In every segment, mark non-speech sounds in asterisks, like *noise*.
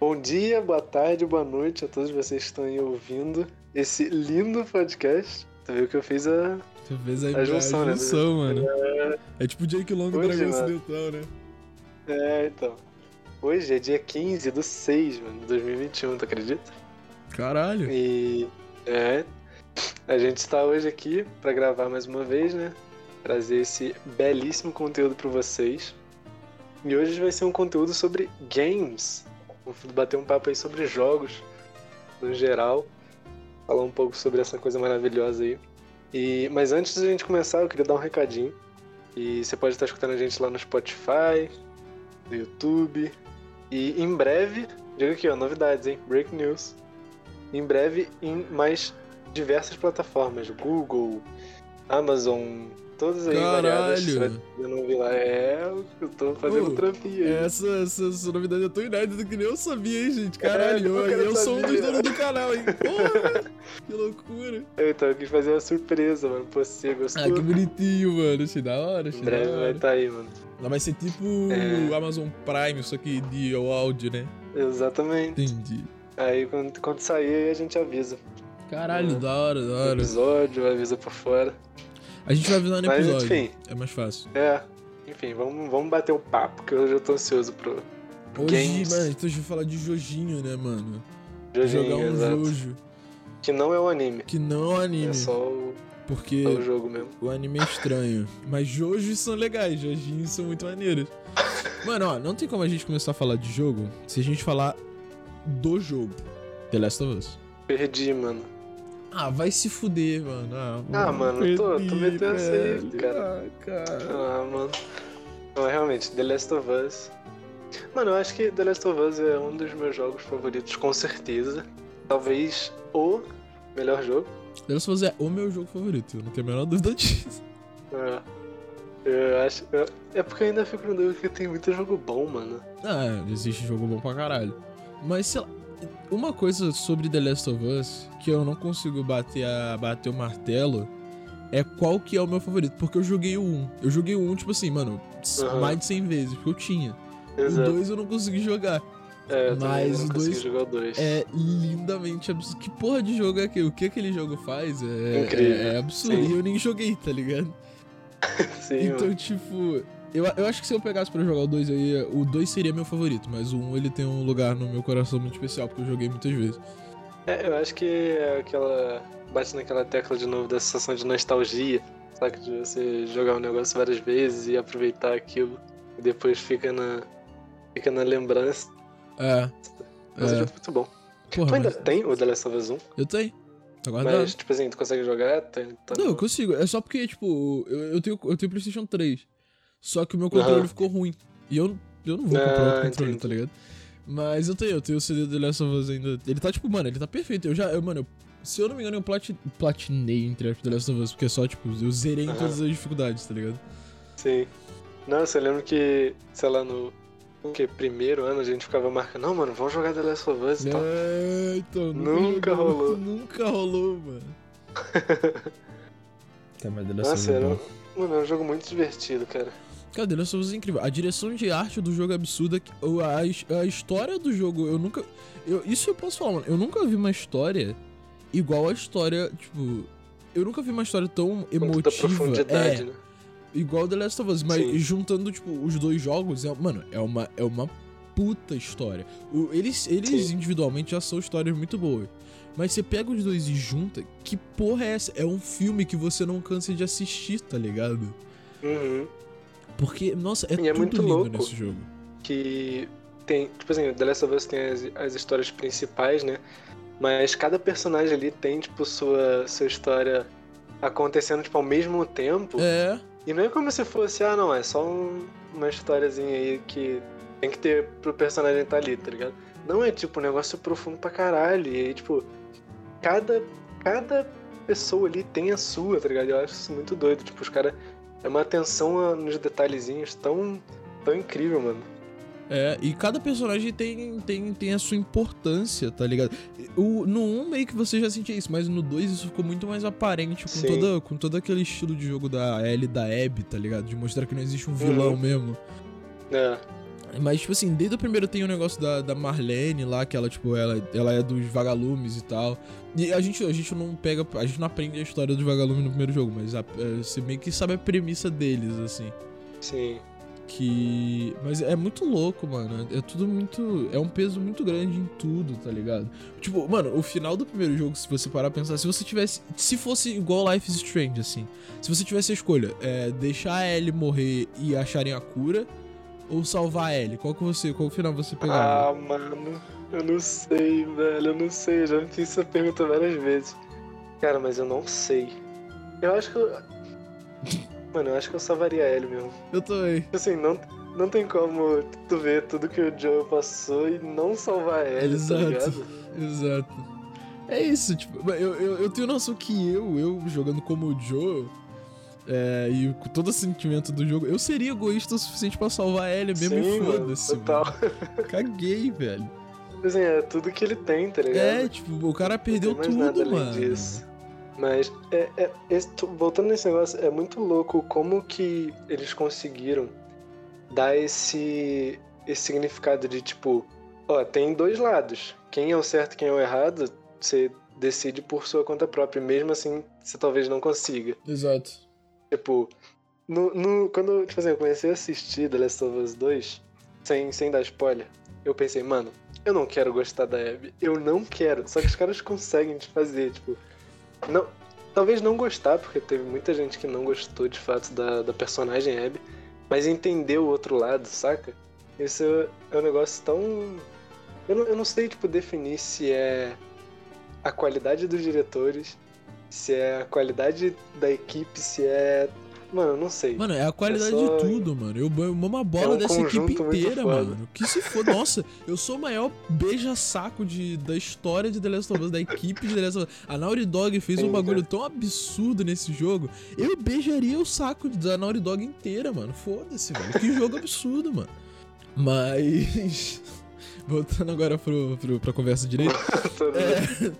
Bom dia, boa tarde, boa noite a todos vocês que estão aí ouvindo esse lindo podcast. Tu viu que eu fiz a. Tu fez a, A junção, né? junção, mano. É tipo o Jake Long do Dragão. Ocidental, né? É, então. Hoje é dia 15 do 6, mano, de 2021, tu acredita? Caralho. E. É. A gente está hoje aqui pra gravar mais uma vez, né? Trazer esse belíssimo conteúdo pra vocês. E hoje vai ser um conteúdo sobre games. Bater um papo aí sobre jogos, no geral. Falar um pouco sobre essa coisa maravilhosa aí. E, mas antes de a gente começar, eu queria dar um recadinho. E você pode estar escutando a gente lá no Spotify, no YouTube. E em breve, diga aqui, ó, novidades, hein? Break news. Em breve, em mais diversas plataformas, Google, Amazon, todas aí variadas. Caralho. Vai- Eu não vi lá. É, eu tô fazendo um trampinho. Essa, essa, essa novidade é tão inédita que nem eu sabia, hein, gente? Caralho, eu eu, eu sou um dos donos do canal, hein? *laughs* Porra, que loucura. Então, eu quis fazer uma surpresa, mano. Pô, você gostou? Ah, que bonitinho, mano. Achei da hora, achei em breve vai hora. estar aí, mano. Não, vai ser tipo É. o Amazon Prime, só que de áudio, né? Exatamente. Entendi. Aí quando, quando sair, a gente avisa. Caralho, É. da hora, da hora. episódio, avisa por fora. A gente vai avisar no Mas, episódio. enfim. É mais fácil. É, enfim, vamos, vamos bater um papo, que hoje eu tô ansioso pro Hoje, games. mano, então a gente vai falar de Jojinho, né, mano? joguinho, Jogar um exato. Jojo. Que não é um anime, Que não é um anime. é só o, Porque só o jogo mesmo. o anime é estranho. Mas Jojos são legais, Jojinhos são muito maneiros. Mano, ó, não tem como a gente começar a falar de jogo se a gente falar do jogo. The Last of Us. Perdi, mano. Ah, vai se fuder, mano. Ah, Ah, mano, eu tô- tô perdi, metendo essa aí, cara. Ah, cara. Ah, mano. Não, realmente, The Last of Us. Mano, eu acho que The Last of Us é um dos meus jogos favoritos, com certeza. Talvez o melhor jogo. The Last of Us é o meu jogo favorito, eu não tenho a menor dúvida disso. É. Eu acho. eu- É porque eu ainda fico no dúvida que tem muito jogo bom, mano. Ah, existe jogo bom pra caralho. Mas, sei lá, uma coisa sobre The Last of Us que eu não consigo bater, a, bater o martelo é qual que é o meu favorito. Porque eu joguei o 1. Eu joguei o 1, tipo assim, mano, Aham. mais de 100 vezes, porque eu tinha. Exato. O 2 eu não consegui jogar. É, eu mas o 2. É lindamente absurdo. Que porra de jogo é aquele? O que aquele jogo faz é, Incrível. é, é absurdo. Sim. E eu nem joguei, tá ligado? *laughs* Sim, então, mano. tipo, eu, eu acho que se eu pegasse pra jogar o 2, eu ia, o 2 seria meu favorito, mas o 1 ele tem um lugar no meu coração muito especial, porque eu joguei muitas vezes. É, eu acho que é aquela. Bate naquela tecla de novo da sensação de nostalgia. Sabe? De você jogar um negócio várias vezes e aproveitar aquilo. E depois fica na. Fica na lembrança. É. Mas é um é. jogo muito bom. Porra, tu ainda mas tem o The Last of Us 1? eu tenho. Tá guardado. Mas, tipo assim, tu consegue jogar? Tem, tá Não, no- eu consigo. É só porque, tipo, eu, eu tenho, eu tenho PlayStation 3. Só que o meu controle Aham. ficou ruim. E eu, eu não vou Ah, comprar outro controle, entendi. tá ligado? Mas eu tenho, eu tenho o CD do The Last of Us ainda. Ele tá, tipo, mano, ele tá perfeito. Eu já, eu, mano, eu- se eu não me engano, eu plati, platinei entre aspas The Last of Us, porque é só, tipo, eu zerei em Aham. todas as dificuldades, tá ligado? Sim. Nossa, eu lembro que, sei lá, no. O que? Primeiro ano a gente ficava marcando, não, mano, vamos jogar The Last of Us e tal. É, então, Nunca jogou, rolou. Nunca rolou, mano. *laughs* tá, mas The Last of Us Nossa, é era, um- mano, era um jogo muito divertido, cara. Cara, The Last of Us é incrível. A direção de arte do jogo é absurda. A, a história do jogo, eu nunca. Eu, isso eu posso falar, mano. Eu nunca vi uma história igual a história. Tipo. Eu nunca vi uma história tão emotiva. profundidade, é, né? igual The Last of Us. Mas Sim. juntando, tipo, os dois jogos, é, mano, é uma, é uma puta história. O- eles eles Sim. individualmente já são histórias muito boas. Mas você pega os dois e junta, que porra é essa? É um filme que você não cansa de assistir, tá ligado? Uhum. Porque, nossa, é E é muito lindo louco. nesse jogo. que tem, tipo assim, The Last of Us tem as, as histórias principais, né? Mas cada personagem ali tem, tipo, sua, sua história acontecendo, tipo, ao mesmo tempo. É, E não é como se fosse, ah, não, é só um- uma historiazinha aí que tem que ter pro personagem estar ali, tá ligado? Não é, tipo, um negócio profundo pra caralho. E aí, tipo, cada, cada pessoa ali tem a sua, tá ligado? Eu acho isso muito doido. Tipo, os caras. É uma atenção nos detalhezinhos tão, tão incrível, mano. É, e cada personagem tem, tem, tem a sua importância, tá ligado? O, no 1 meio que você já sentia isso, mas no 2 isso ficou muito mais aparente com, Sim. toda, com todo aquele estilo de jogo da e da Abby, tá ligado? De mostrar que não existe um vilão Uhum. mesmo. É. Mas, tipo assim, desde o primeiro tem o negócio da, da Marlene lá, que ela, tipo, ela, ela é dos vagalumes e tal. E a gente, a gente não pega. A gente não aprende a história dos vagalumes no primeiro jogo, mas a, é, você meio que sabe a premissa deles, assim. Sim. Que. Mas é muito louco, mano. É tudo muito. É um peso muito grande em tudo, tá ligado? Tipo, mano, o final do primeiro jogo, se você parar pra pensar, se você tivesse. Se fosse igual Life is Strange, assim. Se você tivesse a escolha, é, deixar a Ellie morrer e acharem a cura ou salvar a Ellie? Qual que você, qual final você pegava? Ah, mano, eu não sei, velho, eu não sei, eu já me fiz essa pergunta várias vezes. Cara, mas eu não sei. Eu acho que eu... *laughs* Mano, eu acho que eu salvaria a Ellie mesmo. Eu também. Assim, não, não tem como tu ver tudo que o Joe passou e não salvar a Ellie, Exato. tá ligado? Exato. É isso, tipo, eu, eu, eu tenho noção que eu, eu jogando como o Joe, é, e com todo o sentimento do jogo, eu seria egoísta o suficiente pra salvar a Ellie mesmo Sim, e foda-se. *laughs* Caguei, velho. Assim, é tudo que ele tem, tá ligado? É, tipo, o cara perdeu tudo, nada mano. disso. Mas, é, é- esse- voltando nesse negócio, é muito louco como que eles conseguiram dar esse, esse significado de tipo, ó, tem dois lados. Quem é o certo e quem é o errado, você decide por sua conta própria. Mesmo assim, você talvez não consiga. Exato. Tipo, no, no- quando tipo assim, eu comecei a assistir The Last of Us 2, sem, sem dar spoiler, eu pensei, mano, eu não quero gostar da Abby. Eu não quero. Só que os caras conseguem te fazer, tipo. Não, talvez não gostar, porque teve muita gente que não gostou de fato da, da personagem Abby, mas entender o outro lado, saca? Isso é, um negócio tão. Eu não, eu não sei, tipo, definir se é a qualidade dos diretores, se é a qualidade da equipe, se é. Mano, não sei. Mano, é a qualidade É de tudo, mano. Eu eu mamo a bola É um dessa equipe inteira, mano. Que se for. Nossa, eu sou o maior beija-saco de, da história de The Last of Us, da equipe de The Last of Us. A Naughty Dog fez um bagulho tão absurdo nesse jogo. Eu beijaria o saco da Naughty Dog inteira, mano. Foda-se, velho. Que jogo absurdo, mano. Mas. *laughs* Voltando agora pro, pro, pra conversa direito. *laughs* É.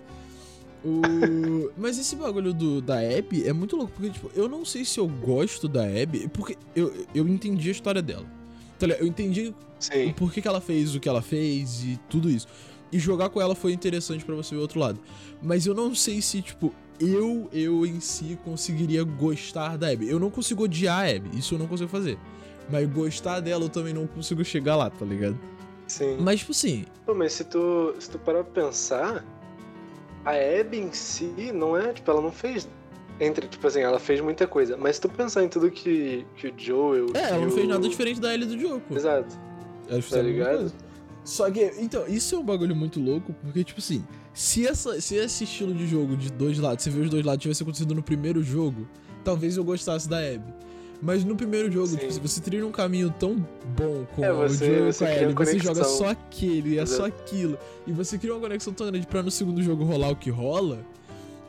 O... Mas esse bagulho do, da Abby é muito louco, porque, tipo, eu não sei se eu gosto da Abby, porque eu, eu entendi a história dela. Tá? Eu entendi o Sim. porquê que ela fez o que ela fez e tudo isso. E jogar com ela foi interessante pra você ver o outro lado. Mas eu não sei se, tipo, eu, eu em si conseguiria gostar da Abby. Eu não consigo odiar a Abby, isso eu não consigo fazer. Mas gostar dela eu também não consigo chegar lá, tá ligado? Sim. Mas, tipo assim, Pô, mas se tu, se tu parar pra pensar, a Abby em si não é, tipo, ela não fez. Entre, tipo assim, ela fez muita coisa. Mas se tu pensar em tudo que, que o Joel. é, ela não fez o- nada diferente da Ellie do jogo, pô. Exato. Elas Tá fizeram a mesma ligado? Só que, então, isso é um bagulho muito louco, porque, tipo assim, se, essa, se esse estilo de jogo de dois lados, você vê os dois lados, tivesse acontecido no primeiro jogo, talvez eu gostasse da Abby. Mas no primeiro jogo, tipo, se você trilha um caminho tão bom com É, o você- jogo e você com a Ellie, você joga só aquele, é só Exato. aquilo, e você cria uma conexão tão grande pra no segundo jogo rolar o que rola.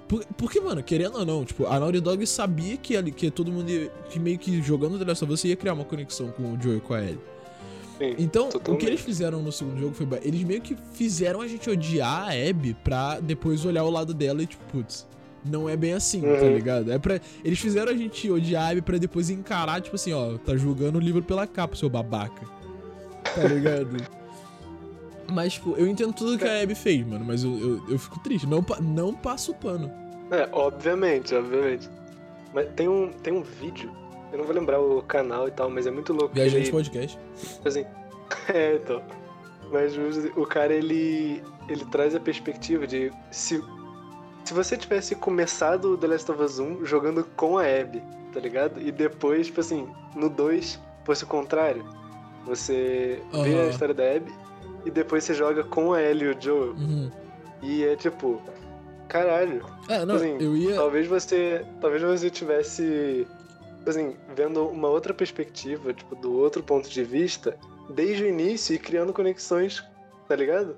Por- Porque, mano, querendo ou não, tipo, a Naughty Dog sabia que, ali- que todo mundo ia, que meio que jogando The Last of Us ia criar uma conexão com o Joel e com a Ellie. Sim. Então, o que Totalmente. eles fizeram no segundo jogo foi. Eles meio que fizeram a gente odiar a Abby pra depois olhar o lado dela e, tipo, putz, não é bem assim, tá Uhum. ligado? É pra, eles fizeram a gente odiar a Abby pra depois encarar, tipo assim, ó, tá julgando o livro pela capa, seu babaca. Tá ligado? *laughs* mas, tipo, eu entendo tudo que a Abby fez, mano, mas eu, eu, eu fico triste. Não, não passo o pano. É, obviamente, obviamente. Mas tem um, tem um vídeo, eu não vou lembrar o canal e tal, mas é muito louco. Viajante ele, podcast. assim, *laughs* é, então. Mas o, o cara, ele, ele traz a perspectiva de se, se você tivesse começado o The Last of Us 1 jogando com a Abby, tá ligado? E depois, tipo assim, no 2 fosse o contrário. Você vê Aham. a história da Abby e depois você joga com a Ellie e o Joel. Uhum. E é tipo, caralho, É, não, Assim, eu ia. Talvez você, talvez você tivesse, assim, vendo uma outra perspectiva, tipo, do outro ponto de vista, desde o início e criando conexões, tá ligado?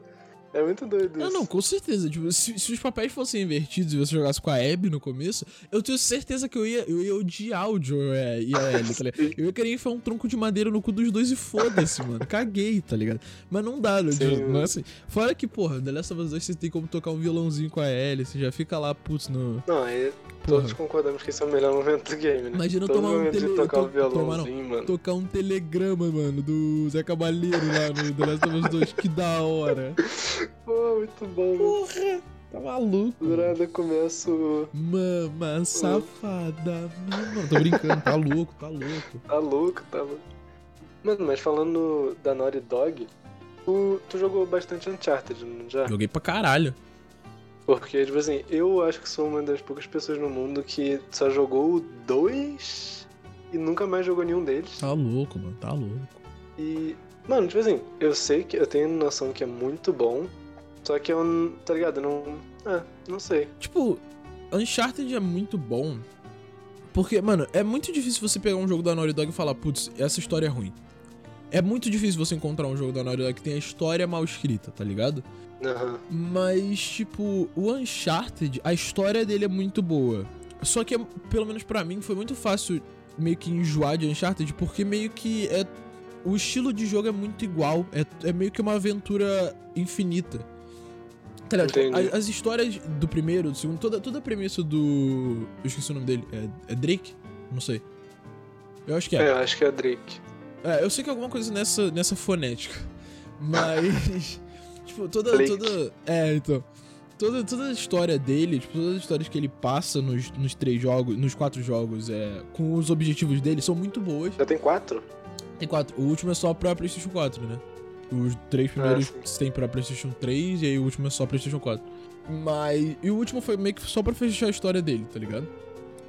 É muito doido Não, isso. não, com certeza. Tipo, se, se os papéis fossem invertidos e você jogasse com a Abby no começo, eu tenho certeza que eu ia, eu ia odiar o Joe e e a Ellie, tá ligado? *laughs* Eu ia querer enfiar um tronco de madeira no cu dos dois e foda-se, mano. Caguei, tá ligado? Mas não dá, não, Sim. não é assim. Fora que, porra, The Last of Us 2 você tem como tocar um violãozinho com a Ellie, você já fica lá, putz, no... Não, é, todos concordamos que esse é o melhor momento do game, né? Imagina Todo tomar um tele... de tocar to- o violãozinho, tomar, mano. Tocar um telegrama, mano, do Zé Cabaleiro lá no The Last of Us 2. Que da hora. *laughs* Pô, muito bom. Porra, tá maluco. Do nada o... Mama safada. Mano, tô brincando, tá louco, tá louco. Tá louco, tá louco. Mano, mas falando da Naughty Dog, tu, tu jogou bastante Uncharted, não já? Joguei pra caralho. Porque, tipo assim, eu acho que sou uma das poucas pessoas no mundo que só jogou dois e nunca mais jogou nenhum deles. Tá louco, mano, tá louco. E, mano, tipo assim, eu sei que eu tenho noção que é muito bom, só que eu, tá ligado? Não. Ah, não sei. Tipo, Uncharted é muito bom. Porque, mano, é muito difícil você pegar um jogo da Naughty Dog e falar, putz, essa história é ruim. É muito difícil você encontrar um jogo da Naughty Dog que tem a história mal escrita, tá ligado? Aham. Mas, tipo, o Uncharted, a história dele é muito boa. Só que, pelo menos pra mim, foi muito fácil meio que enjoar de Uncharted, porque meio que é. O estilo de jogo é muito igual. É, é meio que uma aventura infinita. Tá ligado? Tipo, as, as histórias do primeiro, do segundo, toda, toda a premissa do. Eu esqueci o nome dele. É, é Drake? Não sei. Eu acho que É, eu acho que é Drake. É, eu sei que é alguma coisa nessa, nessa fonética. Mas. *laughs* tipo, toda. Toda é, então. Toda, toda a história dele, tipo, todas as histórias que ele passa nos, nos três jogos, nos quatro jogos, é, com os objetivos dele, são muito boas. Já tem quatro? Tem quatro. O último é só pra PlayStation 4, né? Os três primeiros sim. tem pra PlayStation 3 e aí o último é só PlayStation 4. Mas. E o último foi meio que só pra fechar a história dele, tá ligado?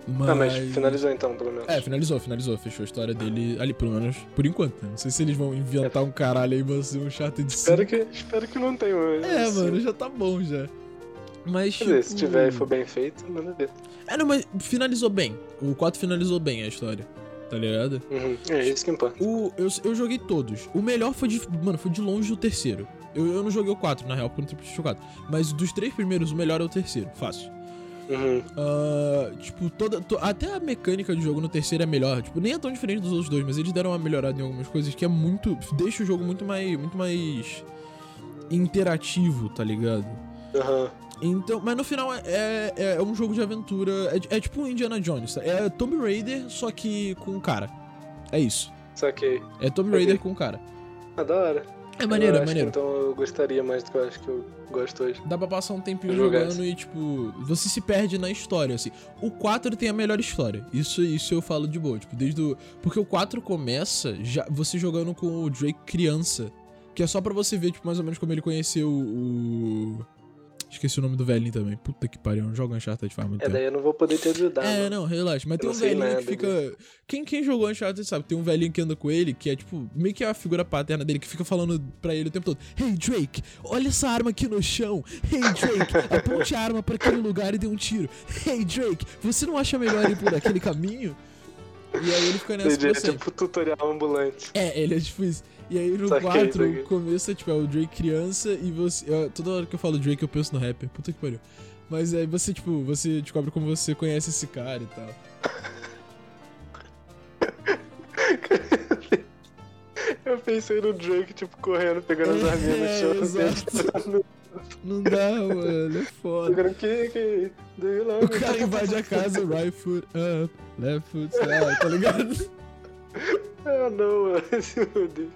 Mas... Ah, mas finalizou então, pelo menos. É, finalizou, finalizou. Fechou a história dele ali, pelo menos por enquanto. né? Não sei se eles vão inventar um caralho aí, ser um chato de Espero que, espero que não tenha. É, assim. mano, já tá bom já. Mas, Quer tipo... dizer, se tiver e for bem feito, manda ver. É, não, mas finalizou bem. O 4 finalizou bem a história. Tá ligado? Uhum. É isso que importa. O, eu, eu joguei todos. O melhor foi de. Mano, foi de longe o terceiro. Eu, eu não joguei o 4, na real, porque eu não tenho PlayStation 4. Mas dos três primeiros, o melhor é o terceiro. Fácil. Uhum. Ah, tipo, toda, to- até a mecânica de jogo no terceiro é melhor. Tipo, nem é tão diferente dos outros dois, mas eles deram uma melhorada em algumas coisas que é muito. Deixa o jogo muito mais. Muito mais. interativo, tá ligado? Aham. Então, mas no final é, é, é um jogo de aventura. É, é tipo um Indiana Jones. tá? É Tomb Raider, só que com um cara. É isso. Saquei. É Tomb. Raider com um cara. Ah, da hora. É maneiro, é maneiro. então eu gostaria mais do que eu acho que eu gosto hoje. Dá pra passar um tempinho jogando e, tipo, você se perde na história, assim. O 4 tem a melhor história. Isso, isso eu falo de boa. Tipo, desde o. Porque o 4 começa já você jogando com o Drake criança. Que é só pra você ver, tipo, mais ou menos como ele conheceu o. Esqueci o nome do velhinho também. Puta que pariu, não jogo Uncharted faz muito É, tempo. daí eu não vou poder te ajudar. É, mano. não, relaxa. Mas Eu tem um velhinho nada que fica. Quem, quem jogou Uncharted sabe, tem um velhinho que anda com ele, que é tipo, meio que a figura paterna dele, que fica falando pra ele o tempo todo: Hey Drake, olha essa arma aqui no chão. Hey Drake, aponte a arma pra aquele lugar e dê um tiro. Hey Drake, você não acha melhor ir por aquele caminho? E aí ele fica nessa Entendi, pra é sempre. tipo tutorial ambulante. É, ele é tipo isso. E aí no Saquei, 4, saquei. o começo é tipo, é o Drake criança e você. eu- toda hora que eu falo Drake eu penso no rapper. Puta que pariu. Mas aí você, tipo, você descobre como você conhece esse cara e tal. *laughs* Eu pensei no Drake, tipo, correndo, pegando as É, arminhas no chão. exato. Não dá, mano, é foda. Jogando que, que, O cara invade a casa, *laughs* right foot up, left foot side, tá ligado? Ah, não, mano. Esse *laughs* meu Deus.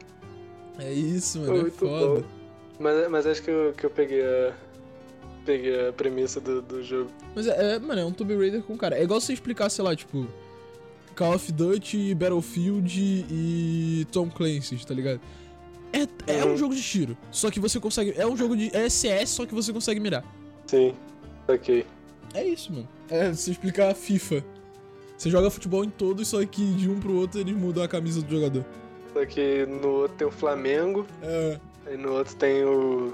É isso, mano, é muito foda. bom. Mas, mas acho que eu, que eu peguei a. Peguei a premissa do, do jogo. Mas é, é, mano, é um Tomb Raider com cara. É igual você explicar, sei lá, tipo, Call of Duty, Battlefield e Tom Clancy, tá ligado? É, é um Uhum. jogo de tiro, só que você consegue. É um jogo de. É CS, só que você consegue mirar. Sim, ok. É isso, mano. É, se explicar a FIFA. Você joga futebol em todos, só que de um pro outro eles mudam a camisa do jogador. Só que no outro tem o Flamengo, É, aí no outro tem o.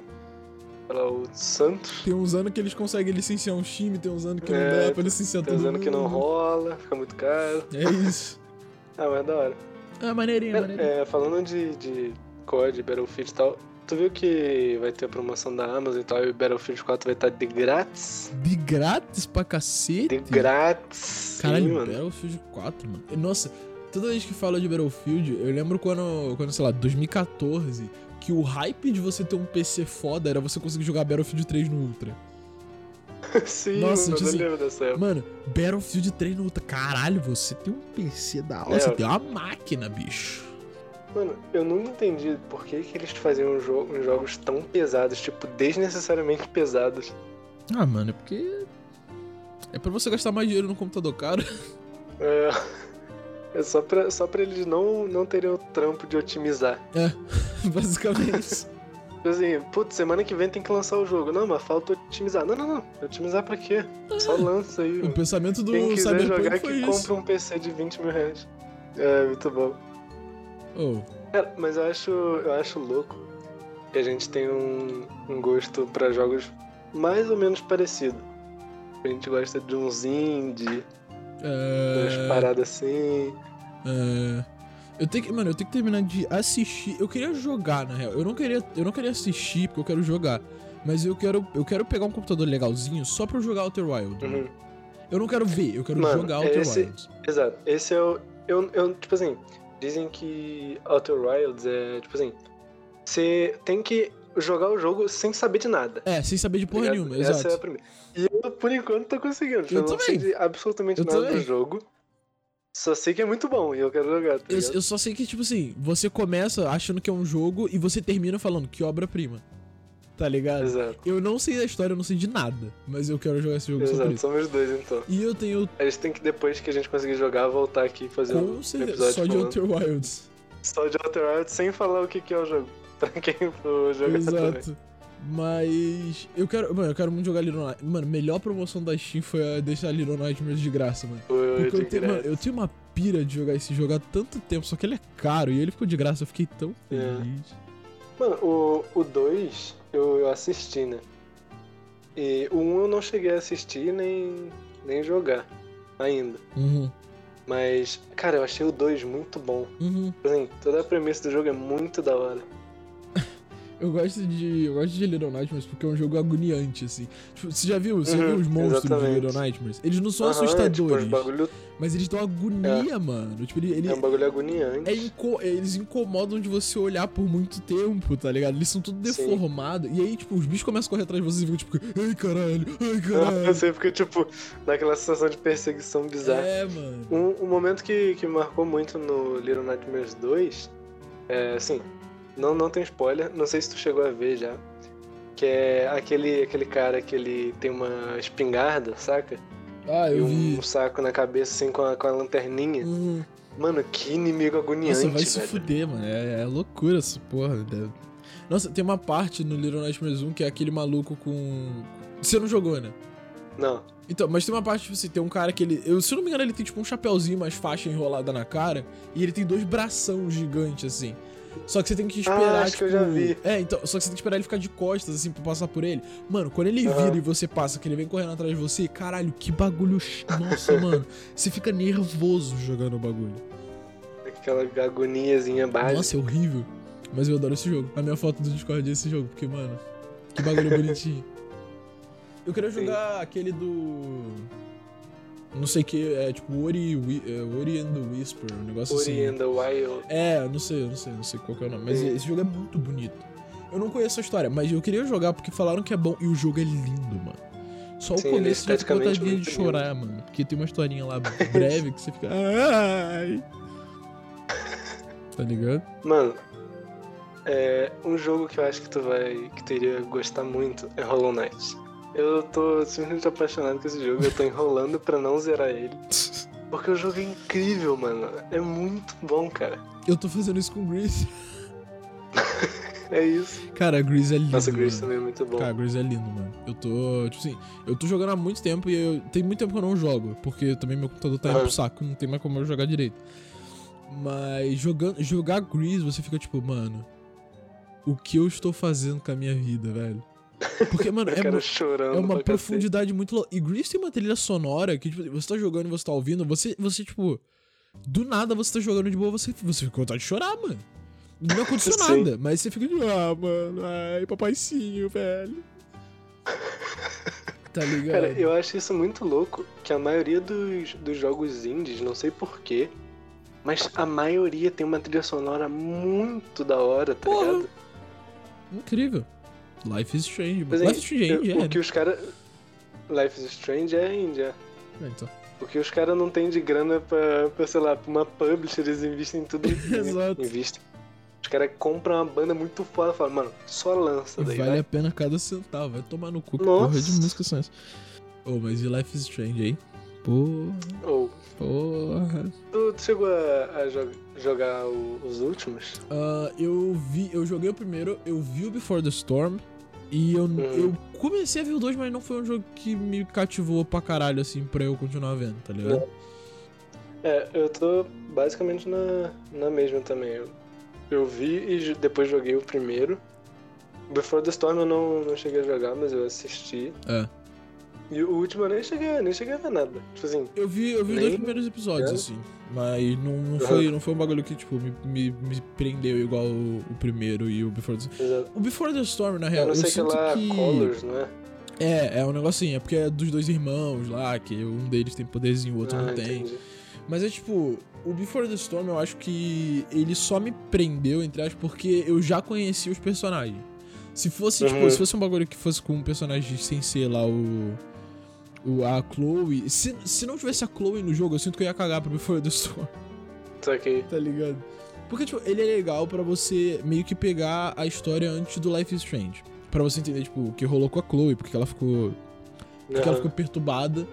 Lá, o Santos. tem uns anos que eles conseguem licenciar um time, tem uns anos que não É, dá pra licenciar Tem todo uns anos que não rola, fica muito caro. É isso. *laughs* Ah, mas da hora. É maneirinho, maneirinho. É, falando de, de COD, Battlefield e tal, tu viu que vai ter a promoção da Amazon e tal, e o Battlefield 4 vai estar de grátis? De grátis pra cacete? De grátis. Caralho, Sim, mano. Battlefield 4, mano. Nossa, toda vez que fala de Battlefield, eu lembro quando, quando, sei lá, 2014, que o hype de você ter um PC foda era você conseguir jogar Battlefield 3 no Ultra. *laughs* Sim, Nossa, mano, tipo eu assim, lembro dessa época. Mano, Battlefield 3 no Ultra. Caralho, você tem um PC da hora, É, você tem uma máquina, bicho. Mano, eu nunca entendi por que, que eles faziam uns jo- uns jogos tão pesados, tipo, desnecessariamente pesados. Ah, mano, é porque. É pra você gastar mais dinheiro no computador caro. É, *laughs* é só, pra, só pra eles não, não terem o trampo de otimizar. *laughs* Basicamente. Tipo assim, putz, semana que vem tem que lançar o jogo. Não, mas falta otimizar. Não, não, não. Otimizar pra quê? Só lança aí. o pensamento do Quem quiser Cyberpunk jogar, que isso. compra um PC de 20 mil reais. É, muito bom. Oh, Cara, mas eu acho, eu acho louco que a gente tem um, um gosto pra jogos mais ou menos parecido. A gente gosta de uns indie, umas é... paradas assim. É, Eu tenho que, mano, eu tenho que terminar de assistir. Eu queria jogar, na real. Eu não queria, eu não queria assistir porque eu quero jogar. Mas eu quero, eu quero pegar um computador legalzinho só pra eu jogar Outer Wild. Uhum. Eu não quero ver, eu quero Mano, jogar Outer esse- Wilds. Exato. Esse é o. Eu, eu, tipo assim, dizem que Outer Wilds é, tipo assim, você tem que jogar o jogo sem saber de nada. É, sem saber de porra tá nenhuma, ligado? Essa exato. é a primeira. E eu, por enquanto, tô conseguindo. Eu Eu, não sei de absolutamente Eu nada também. do jogo. Só sei que é muito bom e eu quero jogar, tá Eu, eu só sei que, tipo assim, você começa achando que é um jogo e você termina falando que obra-prima. Tá ligado? Exato. Eu não sei da história, eu não sei de nada. Mas eu quero jogar esse jogo Exato, isso. somos dois então. E eu tenho A gente tem que, depois que a gente conseguir jogar, voltar aqui e fazer um certeza episódio só de falando Outer Wilds. só de Outer Wilds sem falar o que, que é o jogo. For jogar também. Exato. Mas eu quero, mano, eu quero muito jogar Little Nightmares. Mano, melhor promoção da Steam foi a deixar Little Nightmares de graça, mano. Foi Porque eu tenho, mano, eu uma pira de jogar esse jogo há tanto tempo, só que ele é caro e ele ficou de graça, eu fiquei tão É. feliz. Mano, o 2 eu, eu assisti, né? E o 1 um eu não cheguei a assistir nem, nem jogar ainda. Uhum, Mas, cara, eu achei o 2 muito bom. uhum. Assim, toda a premissa do jogo é muito da hora. Eu gosto de. Eu gosto de Little Nightmares porque é um jogo agoniante, assim. Tipo, você já viu? Você Uhum, viu os monstros exatamente. de Little Nightmares? Eles não são é, assustadores, tipo, os bagulho, mas eles dão agonia, mano. Tipo, ele, ele- é um bagulho agoniante. é inco- eles incomodam de você olhar por muito tempo, tá ligado? Eles são tudo deformados. E aí, tipo, os bichos começam a correr atrás de você e ficam tipo, ai caralho, ai *laughs* caralho. Sei porque, tipo, naquela sensação de perseguição bizarra. É, mano. Um, um momento que, que marcou muito no Little Nightmares 2 é assim, não, não tem spoiler, não sei se tu chegou a ver já. Que é aquele, aquele cara que ele tem uma espingarda, saca? Ah, E eu um, vi. saco na cabeça assim com a, com a lanterninha. Hum, Mano, que inimigo agoniante, Nossa, vai se velho. fuder, mano. É, é loucura essa porra. né? Nossa, tem uma parte no Little Nightmares 1 que é aquele maluco com. Você não jogou, né? Não. Então, mas tem uma parte, tipo assim, tem um cara que ele. Eu, se eu não me engano, ele tem tipo um chapéuzinho, mais faixa enrolada na cara. E ele tem dois bração gigantes, assim. Só que você tem que esperar, Ah, acho tipo. que eu já vi. É, então. Só que você tem que esperar ele ficar de costas, assim, pra passar por ele. Mano, quando ele Aham. vira e você passa, que ele vem correndo atrás de você, caralho, que bagulho. Nossa, *laughs* mano. Você fica nervoso jogando o bagulho. Aquela agoniazinha básica. Nossa, é horrível. Mas eu adoro esse jogo. A minha foto do Discord é esse jogo, porque, mano, que bagulho bonitinho. Eu queria Sim. jogar aquele do. Não sei o que, é tipo Ori, é, Ori and the Whisper, um negócio Ori assim. and the Wild. É, não sei, não sei, não sei qual que é o nome. Mas esse jogo é muito bonito. Eu não conheço a história, mas eu queria jogar porque falaram que é bom e o jogo é lindo, mano. Só o Sim, é começo já ficou vontade de chorar, mano. Porque tem uma historinha lá *laughs* breve que você fica. Ai! Tá ligado? Mano, é, um jogo que eu acho que tu vai. que tu iria gostar muito é Hollow Knight. Eu tô simplesmente apaixonado com esse jogo, eu tô enrolando pra não zerar ele. *laughs* Porque o jogo é incrível, mano. É muito bom, cara. Eu tô fazendo isso com Grease. *laughs* É isso. Cara, Grease é lindo. Nossa, mano. também é muito bom. Cara, Grease é lindo, mano. Eu tô, tipo assim, eu tô jogando há muito tempo e eu, tem muito tempo que eu não jogo, porque também meu computador tá indo Aham. pro saco, não tem mais como eu jogar direito. Mas jogando, jogar Grease, você fica tipo, mano, o que eu estou fazendo com a minha vida, velho? Porque, mano, é, é uma pra cacete. profundidade muito louca. E Grease tem uma trilha sonora que, tipo, você tá jogando e você tá ouvindo, você, você tipo, do nada você tá jogando de boa, você, você fica com vontade de chorar, mano. Não aconteceu *laughs* nada, mas você fica de, ah, mano, ai, papaizinho, velho. *laughs* Tá ligado? Cara, eu acho isso muito louco, que a maioria dos, dos jogos indies, não sei porquê, mas a maioria tem uma trilha sonora muito da hora, tá Porra. ligado? Incrível. Life is Strange, mano. Life is Strange, é. o que os caras. Life is Strange é indie, é. É, então. Porque os caras não têm de grana pra, pra, sei lá, pra uma publisher, eles investem em tudo. *laughs* Exato. Investem. Os caras compram uma banda muito foda e falam, mano, só lança daí, vale vai. a pena cada centavo. Vai tomar no cu. Que Nossa. porra de música são essas? Oh, mas e Life is Strange aí? Porra, Ou, porra. tu, tu chegou a, a jo- jogar o- os últimos? Ah, eu vi, eu joguei o primeiro, eu vi o Before the Storm e eu, Uhum. eu comecei a ver o dois, mas não foi um jogo que me cativou pra caralho, assim, pra eu continuar vendo, tá ligado? É, eu tô basicamente na, na mesma também. Eu, eu vi e depois joguei o primeiro. Before the Storm eu não, não cheguei a jogar, mas eu assisti. É. E o último eu nem cheguei, nem cheguei a ver nada. Tipo assim, Eu vi, eu vi os Nem- dois primeiros episódios, É? assim, mas não, não, foi, não foi um bagulho que, tipo, me, me, me prendeu igual o, o primeiro e o Before the Storm. exato. O Before the Storm, na Eu real, não eu, sei que sinto lá que... Colors, não é? É, é um negocinho, é porque é dos dois irmãos lá, que um deles tem poderzinho, o outro ah, não tem. entendi. Mas é tipo, o Before the Storm eu acho que ele só me prendeu, entre aspas, porque eu já conhecia os personagens. Se fosse, tipo, Uhum. se fosse um bagulho que fosse com um personagem sem ser lá o. o a Chloe. Se, se não tivesse a Chloe no jogo, eu sinto que eu ia cagar pro Before the Storm, Só que. tá ligado? Porque, tipo, ele é legal pra você meio que pegar a história antes do Life is Strange. Pra você entender, tipo, o que rolou com a Chloe, porque ela ficou. Porque ela aham, ficou perturbada.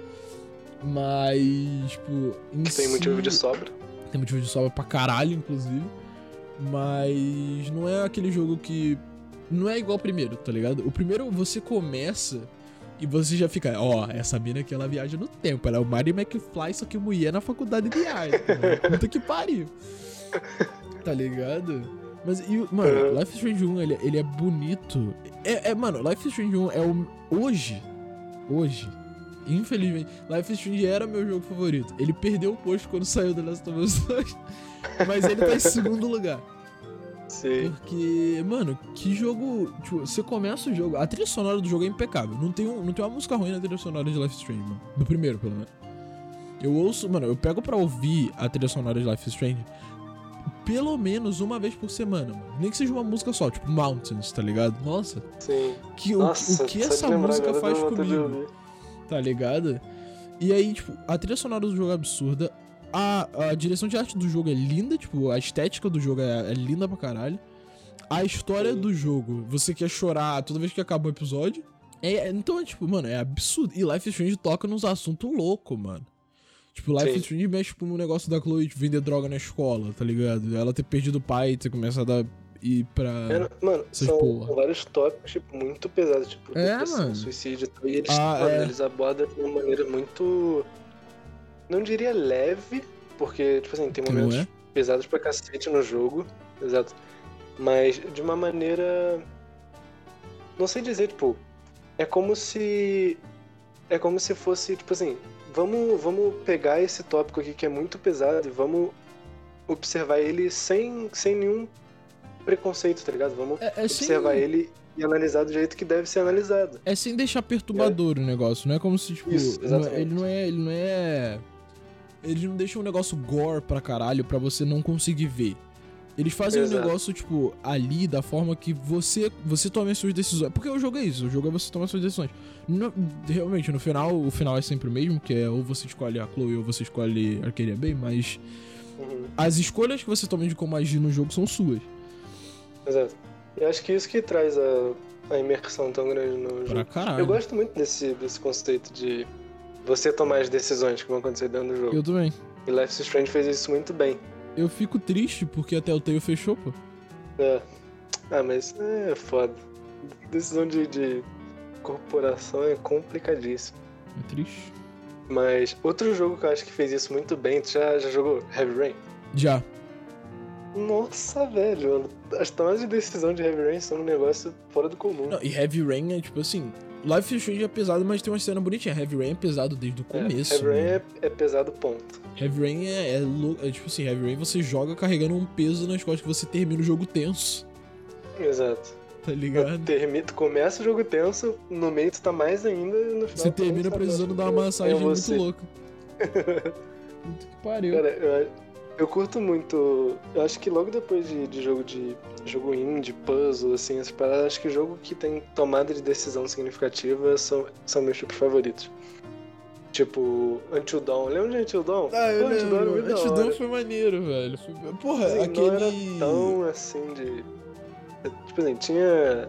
Mas, tipo. que tem motivo si- de sobra. tem motivo de sobra pra caralho, inclusive. Mas não é aquele jogo que. Não é igual o primeiro, tá ligado? O primeiro você começa e você já fica, ó, essa mina aqui ela viaja no tempo. Ela é o Mary McFly, só que mulher na faculdade de arte. mano. *laughs* Puta que pariu. Tá ligado? Mas, e, mano, Uhum. Life is Strange 1, ele, ele é bonito. É, é, mano, Life is Strange 1 é o. Hoje. Hoje. Infelizmente, Life is Strange era meu jogo favorito. Ele perdeu o posto quando saiu The Last of Us 2. *laughs* Mas ele tá em segundo lugar. Sim. Porque, mano, que jogo. Tipo, você começa o jogo. A trilha sonora do jogo é impecável. Não tem, um, não tem uma música ruim na trilha sonora de Life Strange, mano. Do primeiro, pelo menos. Eu ouço, mano, eu pego pra ouvir a trilha sonora de Life Strange pelo menos uma vez por semana, mano. Nem que seja uma música só, tipo Mountains, tá ligado? Nossa, Sim. que, o, Nossa, o que só de essa música faz comigo? tá ligado? E aí, tipo, a trilha sonora do jogo é absurda. A, a direção de arte do jogo é linda, tipo, a estética do jogo é, é linda pra caralho. A história do jogo, você quer chorar toda vez que acaba o episódio. É, é- então, é, tipo, mano, é absurdo. E Life is Strange toca nos assuntos loucos, mano. Tipo, Life Sim. is Strange mexe tipo, no negócio da Chloe de vender droga na escola, tá ligado? Ela ter perdido o pai e ter começado a ir pra. É, mano, são porra. vários tópicos, tipo, muito pesados, tipo, É, depressão, mano. suicídio e. E eles, Ah, mano, é. eles abordam de uma maneira muito. Não diria leve, porque, tipo assim, tem Não momentos é? pesados pra cacete no jogo. Exato. Mas de uma maneira. Não sei dizer, tipo. É como se. É como se fosse, tipo assim. Vamos, vamos pegar esse tópico aqui que é muito pesado e vamos observar ele sem, sem nenhum preconceito, tá ligado? Vamos É, é sem- observar ele e analisar do jeito que deve ser analisado. É sem deixar perturbador o negócio, não é como se, tipo, Isso, não é- ele não é. Ele não é. Eles não deixam um negócio gore pra caralho pra você não conseguir ver. Eles fazem o Exato. negócio, tipo, ali da forma que você você tome as suas decisões. Porque o jogo é isso, o jogo é você tomar as suas decisões. No- realmente, no final, o final é sempre o mesmo, que é ou você escolhe a Chloe ou você escolhe a Arcadia Bay, mas Uhum, as escolhas que você toma de como agir no jogo são suas. exato. E acho que isso que traz a, a imersão tão grande no Pra jogo. caralho. Eu gosto muito desse, desse conceito de você tomar as decisões que vão acontecer dentro do jogo. Eu também. E Life is Strange fez isso muito bem. Eu fico triste porque até o Telltale fechou, pô. É. Ah, mas é foda. Decisão de, de corporação é complicadíssimo. É triste. Mas outro jogo que eu acho que fez isso muito bem, tu já, já jogou Heavy Rain? Já. Nossa, velho, as tomadas de decisão de Heavy Rain são um negócio fora do comum. Não, e Heavy Rain é tipo assim. Life is Strange é pesado, mas tem uma cena bonitinha. Heavy Rain é pesado desde o É, começo. Heavy Rain mano. é, é pesado, ponto. Heavy Rain é, é, é tipo assim, Heavy Rain você joga carregando um peso nas costas que você termina o jogo tenso. Exato. Tá ligado? Termi- tu começa o jogo tenso, no meio tu tá mais ainda, e no final Você termina precisando dar uma é massagem muito você. louca. *laughs* Puta que pariu. Cara, eu, Eu curto muito. Eu acho que logo depois de, de jogo de. jogo indie, puzzle, assim, essas paradas, acho que jogo que tem tomada de decisão significativa são, são meus tipos favoritos. Tipo, Until Dawn. Lembra de Until Dawn? Ah, eu Pô, Until Dawn lembro. da Until. Dawn foi maneiro, velho. Foi- Porra, Assim, aquele. Não era tão assim de. Tipo assim, tinha.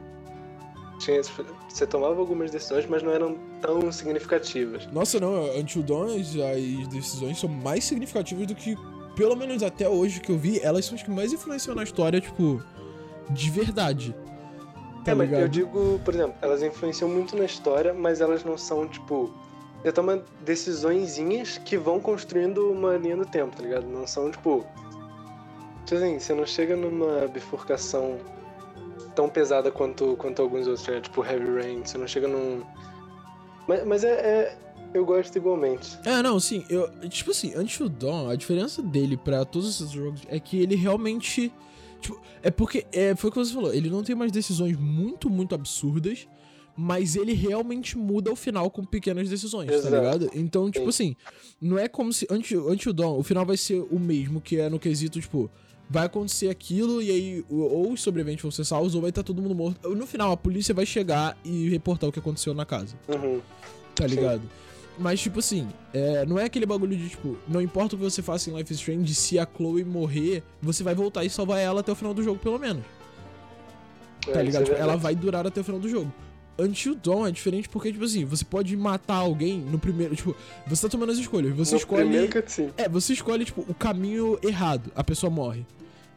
tinha. Você tomava algumas decisões, mas não eram tão significativas. Nossa, não, Until Dawn, as decisões são mais significativas do que, pelo menos até hoje que eu vi, elas são as que mais influenciam na história, tipo, de verdade. Tá é, mas ligado? eu digo, por exemplo, elas influenciam muito na história, mas elas não são, tipo. Você toma decisõezinhas que vão construindo uma linha do tempo, tá ligado? Não são, tipo. Tipo assim, você não chega numa bifurcação tão pesada quanto, quanto alguns outros, né? tipo Heavy Rain, você não chega num. Mas, mas é, é- Eu gosto igualmente. É, não, sim, eu. Tipo assim, Until Dawn, a diferença dele pra todos esses jogos é que ele realmente. Tipo, é porque. É, foi o que você falou, ele não tem umas decisões muito, muito absurdas. Mas ele realmente muda o final com pequenas decisões, tá Exato. ligado? Então, tipo Sim. assim, não é como se. Until, Until Dawn, o final vai ser o mesmo, que é no quesito, tipo, vai acontecer aquilo e aí ou os sobreviventes vão ser salvos ou vai estar todo mundo morto. No final, a polícia vai chegar e reportar o que aconteceu na casa Uhum. tá Sim. Mas, tipo assim, é, não é aquele bagulho de, tipo, não importa o que você faça em Life is Strange, se a Chloe morrer, você vai voltar e salvar ela até o final do jogo, pelo menos. É, Tá ligado? é Tipo, ela vai durar até o final do jogo. Until Dawn é diferente porque, tipo assim, você pode matar alguém no primeiro. Tipo, você tá tomando as escolhas. Você No escolhe. primeiro cutscene. É, você escolhe, tipo, o caminho errado, a pessoa morre.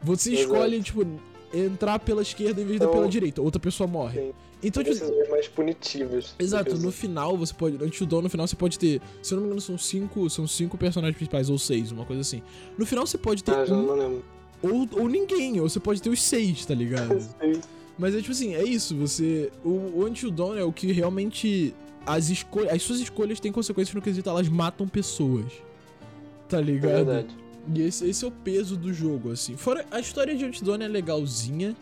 Você Exato. escolhe, tipo, entrar pela esquerda em vez de Então- pela direita, outra pessoa morre. Sim. Então, tipo, Decisões mais punitivas. Exato, no final você pode. Until Dawn, no final você pode ter. Se eu não me engano, são cinco, são cinco personagens principais, ou seis, uma coisa assim. No final você pode ter Ah, já um, não lembro. ou, ou ninguém, ou você pode ter os seis, tá ligado? *laughs* Sim. Mas é tipo assim, é isso, você. O, o Until Dawn é o que realmente. As, escolhas, as suas escolhas têm consequências no quesito, elas matam pessoas. Tá É ligado? verdade. E esse, esse é o peso do jogo, assim. Fora, a história de Until Dawn é legalzinha,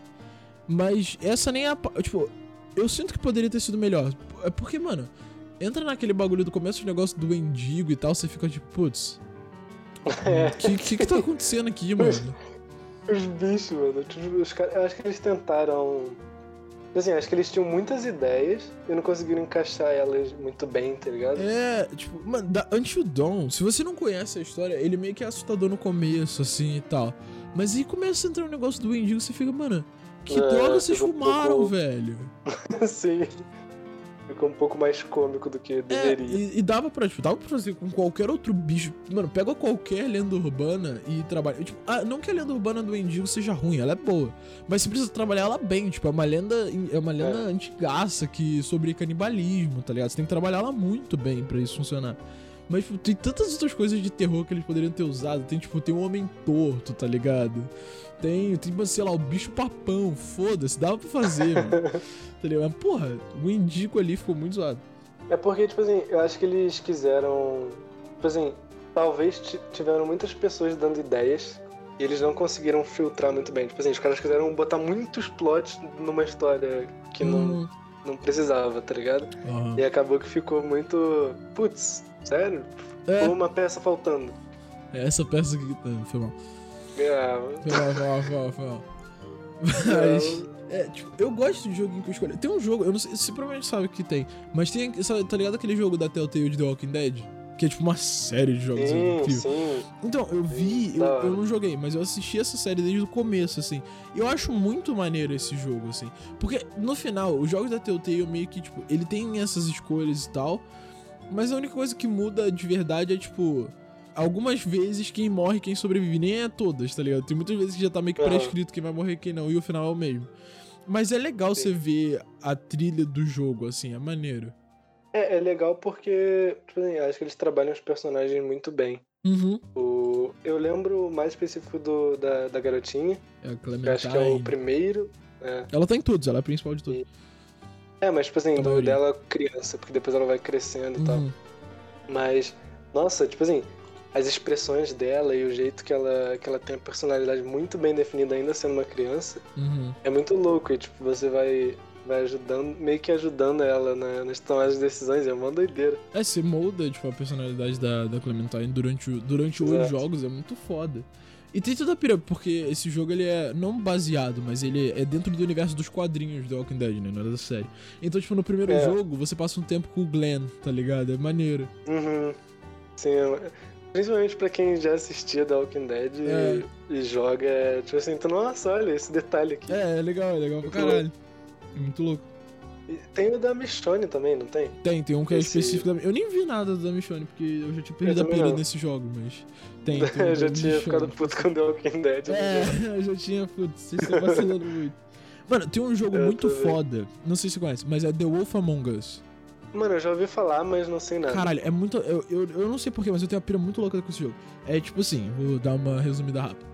mas essa nem é a. Tipo, eu sinto que poderia ter sido melhor. É porque, mano, entra naquele bagulho do começo do negócio do mendigo e tal, você fica tipo, putz. É. *laughs* O que, que que tá acontecendo aqui, mano? Os bichos, mano. tipo, Os caras, eu acho que eles tentaram. Assim, acho que eles tinham muitas ideias e não conseguiram encaixar elas muito bem, tá ligado? É, tipo, mano, da Until Dawn, se você não conhece a história, ele meio que é assustador no começo, assim e tal. Mas aí começa a entrar um negócio do mendigo, você fica, mano, que É, droga vocês fica um fumaram, pouco- velho? *laughs* Sim. Ficou um pouco mais cômico do que É, deveria. e, e dava pra, tipo, dava pra fazer com qualquer outro bicho. Mano, pega qualquer lenda urbana e trabalha. Tipo, ah, não que a lenda urbana do mendigo seja ruim, ela é boa. Mas você precisa trabalhar ela bem, tipo, é uma lenda. É uma lenda É. antigaça que sobre canibalismo, tá ligado? Você tem que trabalhar ela muito bem pra isso funcionar. Mas tipo, tem tantas outras coisas de terror que eles poderiam ter usado. Tem, tipo, tem um homem torto, tá ligado? Tem, tem, sei lá, o bicho papão, foda-se, dava pra fazer, mano. *laughs* Tá ligado? Mas, porra, o indico ali ficou muito zoado. É porque, tipo assim, eu acho que eles quiseram. Tipo assim, talvez ti- tiveram muitas pessoas dando ideias e eles não conseguiram filtrar muito bem. Tipo assim, os caras quiseram botar muitos plots numa história que não, Hum, não precisava, tá ligado? aham. E acabou que ficou muito. Putz, sério? É. Ficou uma peça faltando. É essa peça aqui tá, foi mal. Mas, é, tipo, eu gosto de joguinho que eu escolho. Tem um jogo, eu não sei, você provavelmente sabe que tem, mas tem, tá ligado aquele jogo da Telltale de The Walking Dead? Que é tipo uma série de jogos sim, sim. Então, eu vi, eu, eu não joguei, mas eu assisti essa série desde o começo, assim. E eu acho muito maneiro esse jogo, assim. Porque, no final, os jogos da Telltale meio que, tipo, ele tem essas escolhas e tal, mas a única coisa que muda de verdade é, tipo, algumas vezes quem morre quem sobrevive. Nem é todas, tá ligado? Tem muitas vezes que já tá meio que prescrito quem vai morrer e quem não, e o final é o mesmo. Mas é legal Sim. você ver a trilha do jogo, assim, é maneiro. É, é legal porque, tipo assim, acho que eles trabalham os personagens muito bem. Uhum. O, eu lembro mais específico do, da, da garotinha, É a que eu acho que é o Clementine. primeiro. É, Ela tá em todos, ela é a principal de todos. é mas tipo assim, do dela criança, porque depois ela vai crescendo e tal. Uhum. Mas, nossa, tipo assim, as expressões dela e o jeito que ela, que ela tem a personalidade muito bem definida, ainda sendo uma criança, Uhum. é muito louco. E, tipo, você vai, vai ajudando, meio que ajudando ela na- nas tomadas de decisões, é uma doideira. É, você molda, tipo, a personalidade da, da Clementine durante, durante os jogos, é muito foda. E tem toda a pira, porque esse jogo ele é não baseado, mas ele é dentro do universo dos quadrinhos do Walking Dead, né? Não é da série. Então, tipo, no primeiro É. jogo, você passa um tempo com o Glenn, tá ligado? É maneiro. Uhum. Sim, é- principalmente pra quem já assistia The Walking Dead e- É. e, joga, é, tipo assim, tu, nossa, olha esse detalhe aqui. É, é legal, é legal pra caralho. É muito louco. E tem o da Michonne também, não tem? Tem, tem um que é Esse- específico da... Eu nem vi nada do da Michonne, porque eu já tinha perdido a pira nesse jogo, mas tem. *laughs* tem eu já tinha Michonne. ficado puto com The Walking Dead. né? É, *laughs* eu já tinha, putz, vocês estão vacilando muito. Mano, tem um jogo Eu muito foda, não sei se você conhece, mas é The Wolf Among Us. Mano, eu já ouvi falar, mas não sei nada. Caralho, é muito. Eu, eu, eu não sei porquê, mas eu tenho uma pira muito louca com esse jogo. É tipo assim, vou dar uma resumida rápida.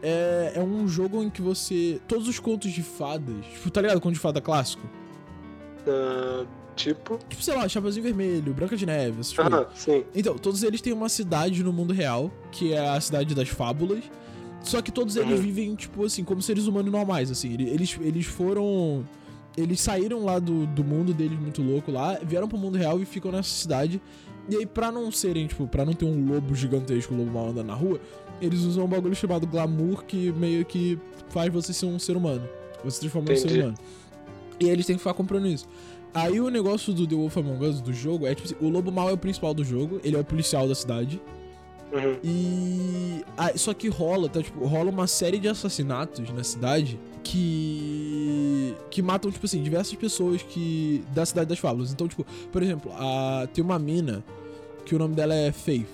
É, é um jogo em que você. Todos os contos de fadas. Tipo, tá ligado? Conto de fada clássico? Ah, tipo. Tipo, sei lá, Chapeuzinho Vermelho, Branca de Neve, essas coisas. Ah, sim. Então, todos eles têm uma cidade no mundo real, que é a cidade das fábulas. Só que todos eles Uhum. vivem, tipo assim, como seres humanos normais, assim. Ele- Eles, eles foram. Eles saíram lá do, do mundo deles muito louco lá, vieram pro mundo real e ficam nessa cidade. E aí, pra não serem, tipo, pra não ter um lobo gigantesco, um lobo mal andando na rua, eles usam um bagulho chamado glamour que meio que faz você ser um ser humano. Você se transforma em um ser humano. E aí eles têm que ficar comprando isso. Aí o negócio do The Wolf Among Us, do jogo, é tipo assim, o lobo mal é o principal do jogo, ele é o policial da cidade. Uhum. E. ah, só que rola, tá? Tipo, rola uma série de assassinatos na cidade que. que matam, tipo assim, diversas pessoas que. da cidade das fábulas. Então, tipo, por exemplo, a, tem uma mina que o nome dela é Faith.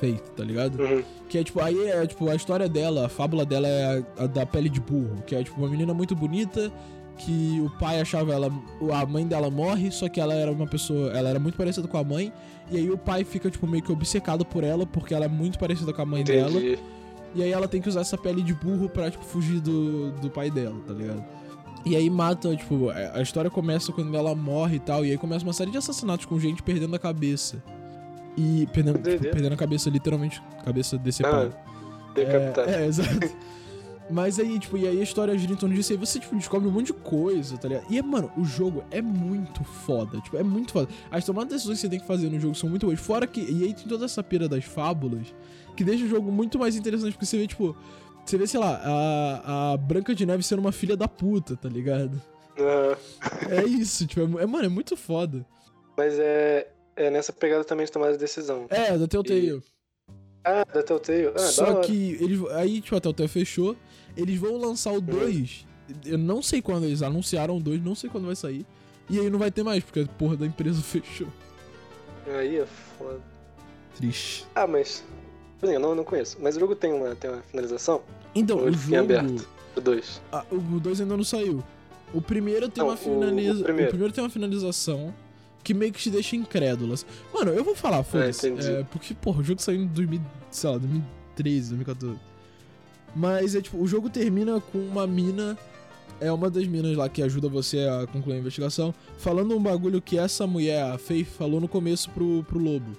Faith, tá ligado? Uhum. Que é tipo, aí é tipo, a história dela, a fábula dela é a, a da pele de burro, que é tipo uma menina muito bonita que o pai achava ela, a mãe dela morre, só que ela era uma pessoa, ela era muito parecida com a mãe, e aí o pai fica tipo meio que obcecado por ela porque ela é muito parecida com a mãe dela, Entendi. E aí ela tem que usar essa pele de burro pra tipo fugir do, do pai dela, tá ligado? E aí mata, tipo, a história começa quando ela morre e tal, e aí começa uma série de assassinatos com gente perdendo a cabeça. E perdendo, tipo, perdendo a cabeça, literalmente, cabeça decepada. Decapitar. É, é, exato. *laughs* Mas aí, tipo, e aí a história gira em torno disso, e aí você, tipo, descobre um monte de coisa, tá ligado? E, é, mano, o jogo é muito foda, tipo, é muito foda. As tomadas de decisões que você tem que fazer no jogo são muito boas. Fora que, e aí tem toda essa pira das fábulas, que deixa o jogo muito mais interessante, porque você vê, tipo, você vê, sei lá, a, a Branca de Neve sendo uma filha da puta, tá ligado? Ah, É isso, tipo, é, é, mano, é muito foda. mas é, é nessa pegada também de tomar a decisão. É, da Telltale. Ah, da Telltale. Ah, da Só hora. que eles, aí, tipo, a Telltale fechou. Eles vão lançar o 2. Eu não sei quando eles anunciaram o 2, não sei quando vai sair. E aí não vai ter mais, porque a porra da empresa *laughs* fechou. Aí é foda. Triste. Ah, mas. Eu não, não conheço. Mas o jogo tem uma, tem uma finalização? Então, o em jogo. aberto? O 2. ah, o 2 ainda não saiu. O primeiro tem Não, uma o- finalização. o O, primeiro. primeiro tem uma finalização que meio que te deixa incrédulo. assim. Mano, eu vou falar, foda-se. entendi. é, porque, porra, o jogo saiu em 2000, sei lá, 2013, 2014. Mas é tipo, o jogo termina com uma mina. É uma das minas lá que ajuda você a concluir a investigação. Falando um bagulho que essa mulher, a Faith, falou no começo pro, pro lobo.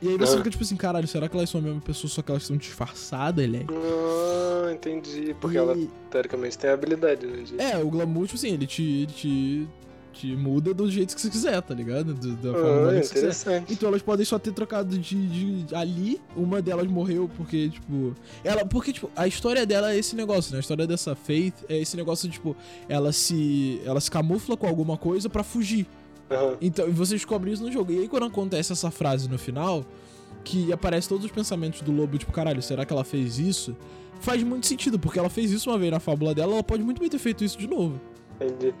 E aí você Ah. fica tipo assim, caralho, será que elas são a mesma pessoa, só que elas estão disfarçadas, ele Ah, entendi. Porque ela, teoricamente, tem habilidade, né? De... É, o glamour, tipo assim, ele te, ele te, te muda do jeito que você quiser, tá ligado? Do- da forma Ah, que você quiser. Então elas podem só ter trocado de, de- ali, uma delas morreu porque, tipo. Ela. Porque, tipo, a história dela é esse negócio, né? A história dessa Faith é esse negócio, tipo, ela se. Ela se camufla com alguma coisa pra fugir. Aham. Então, e você descobre isso no jogo. E aí, quando acontece essa frase no final, que aparece todos os pensamentos do lobo, tipo, caralho, será que ela fez isso? Faz muito sentido, porque ela fez isso uma vez na fábula dela, ela pode muito bem ter feito isso de novo. Entendi.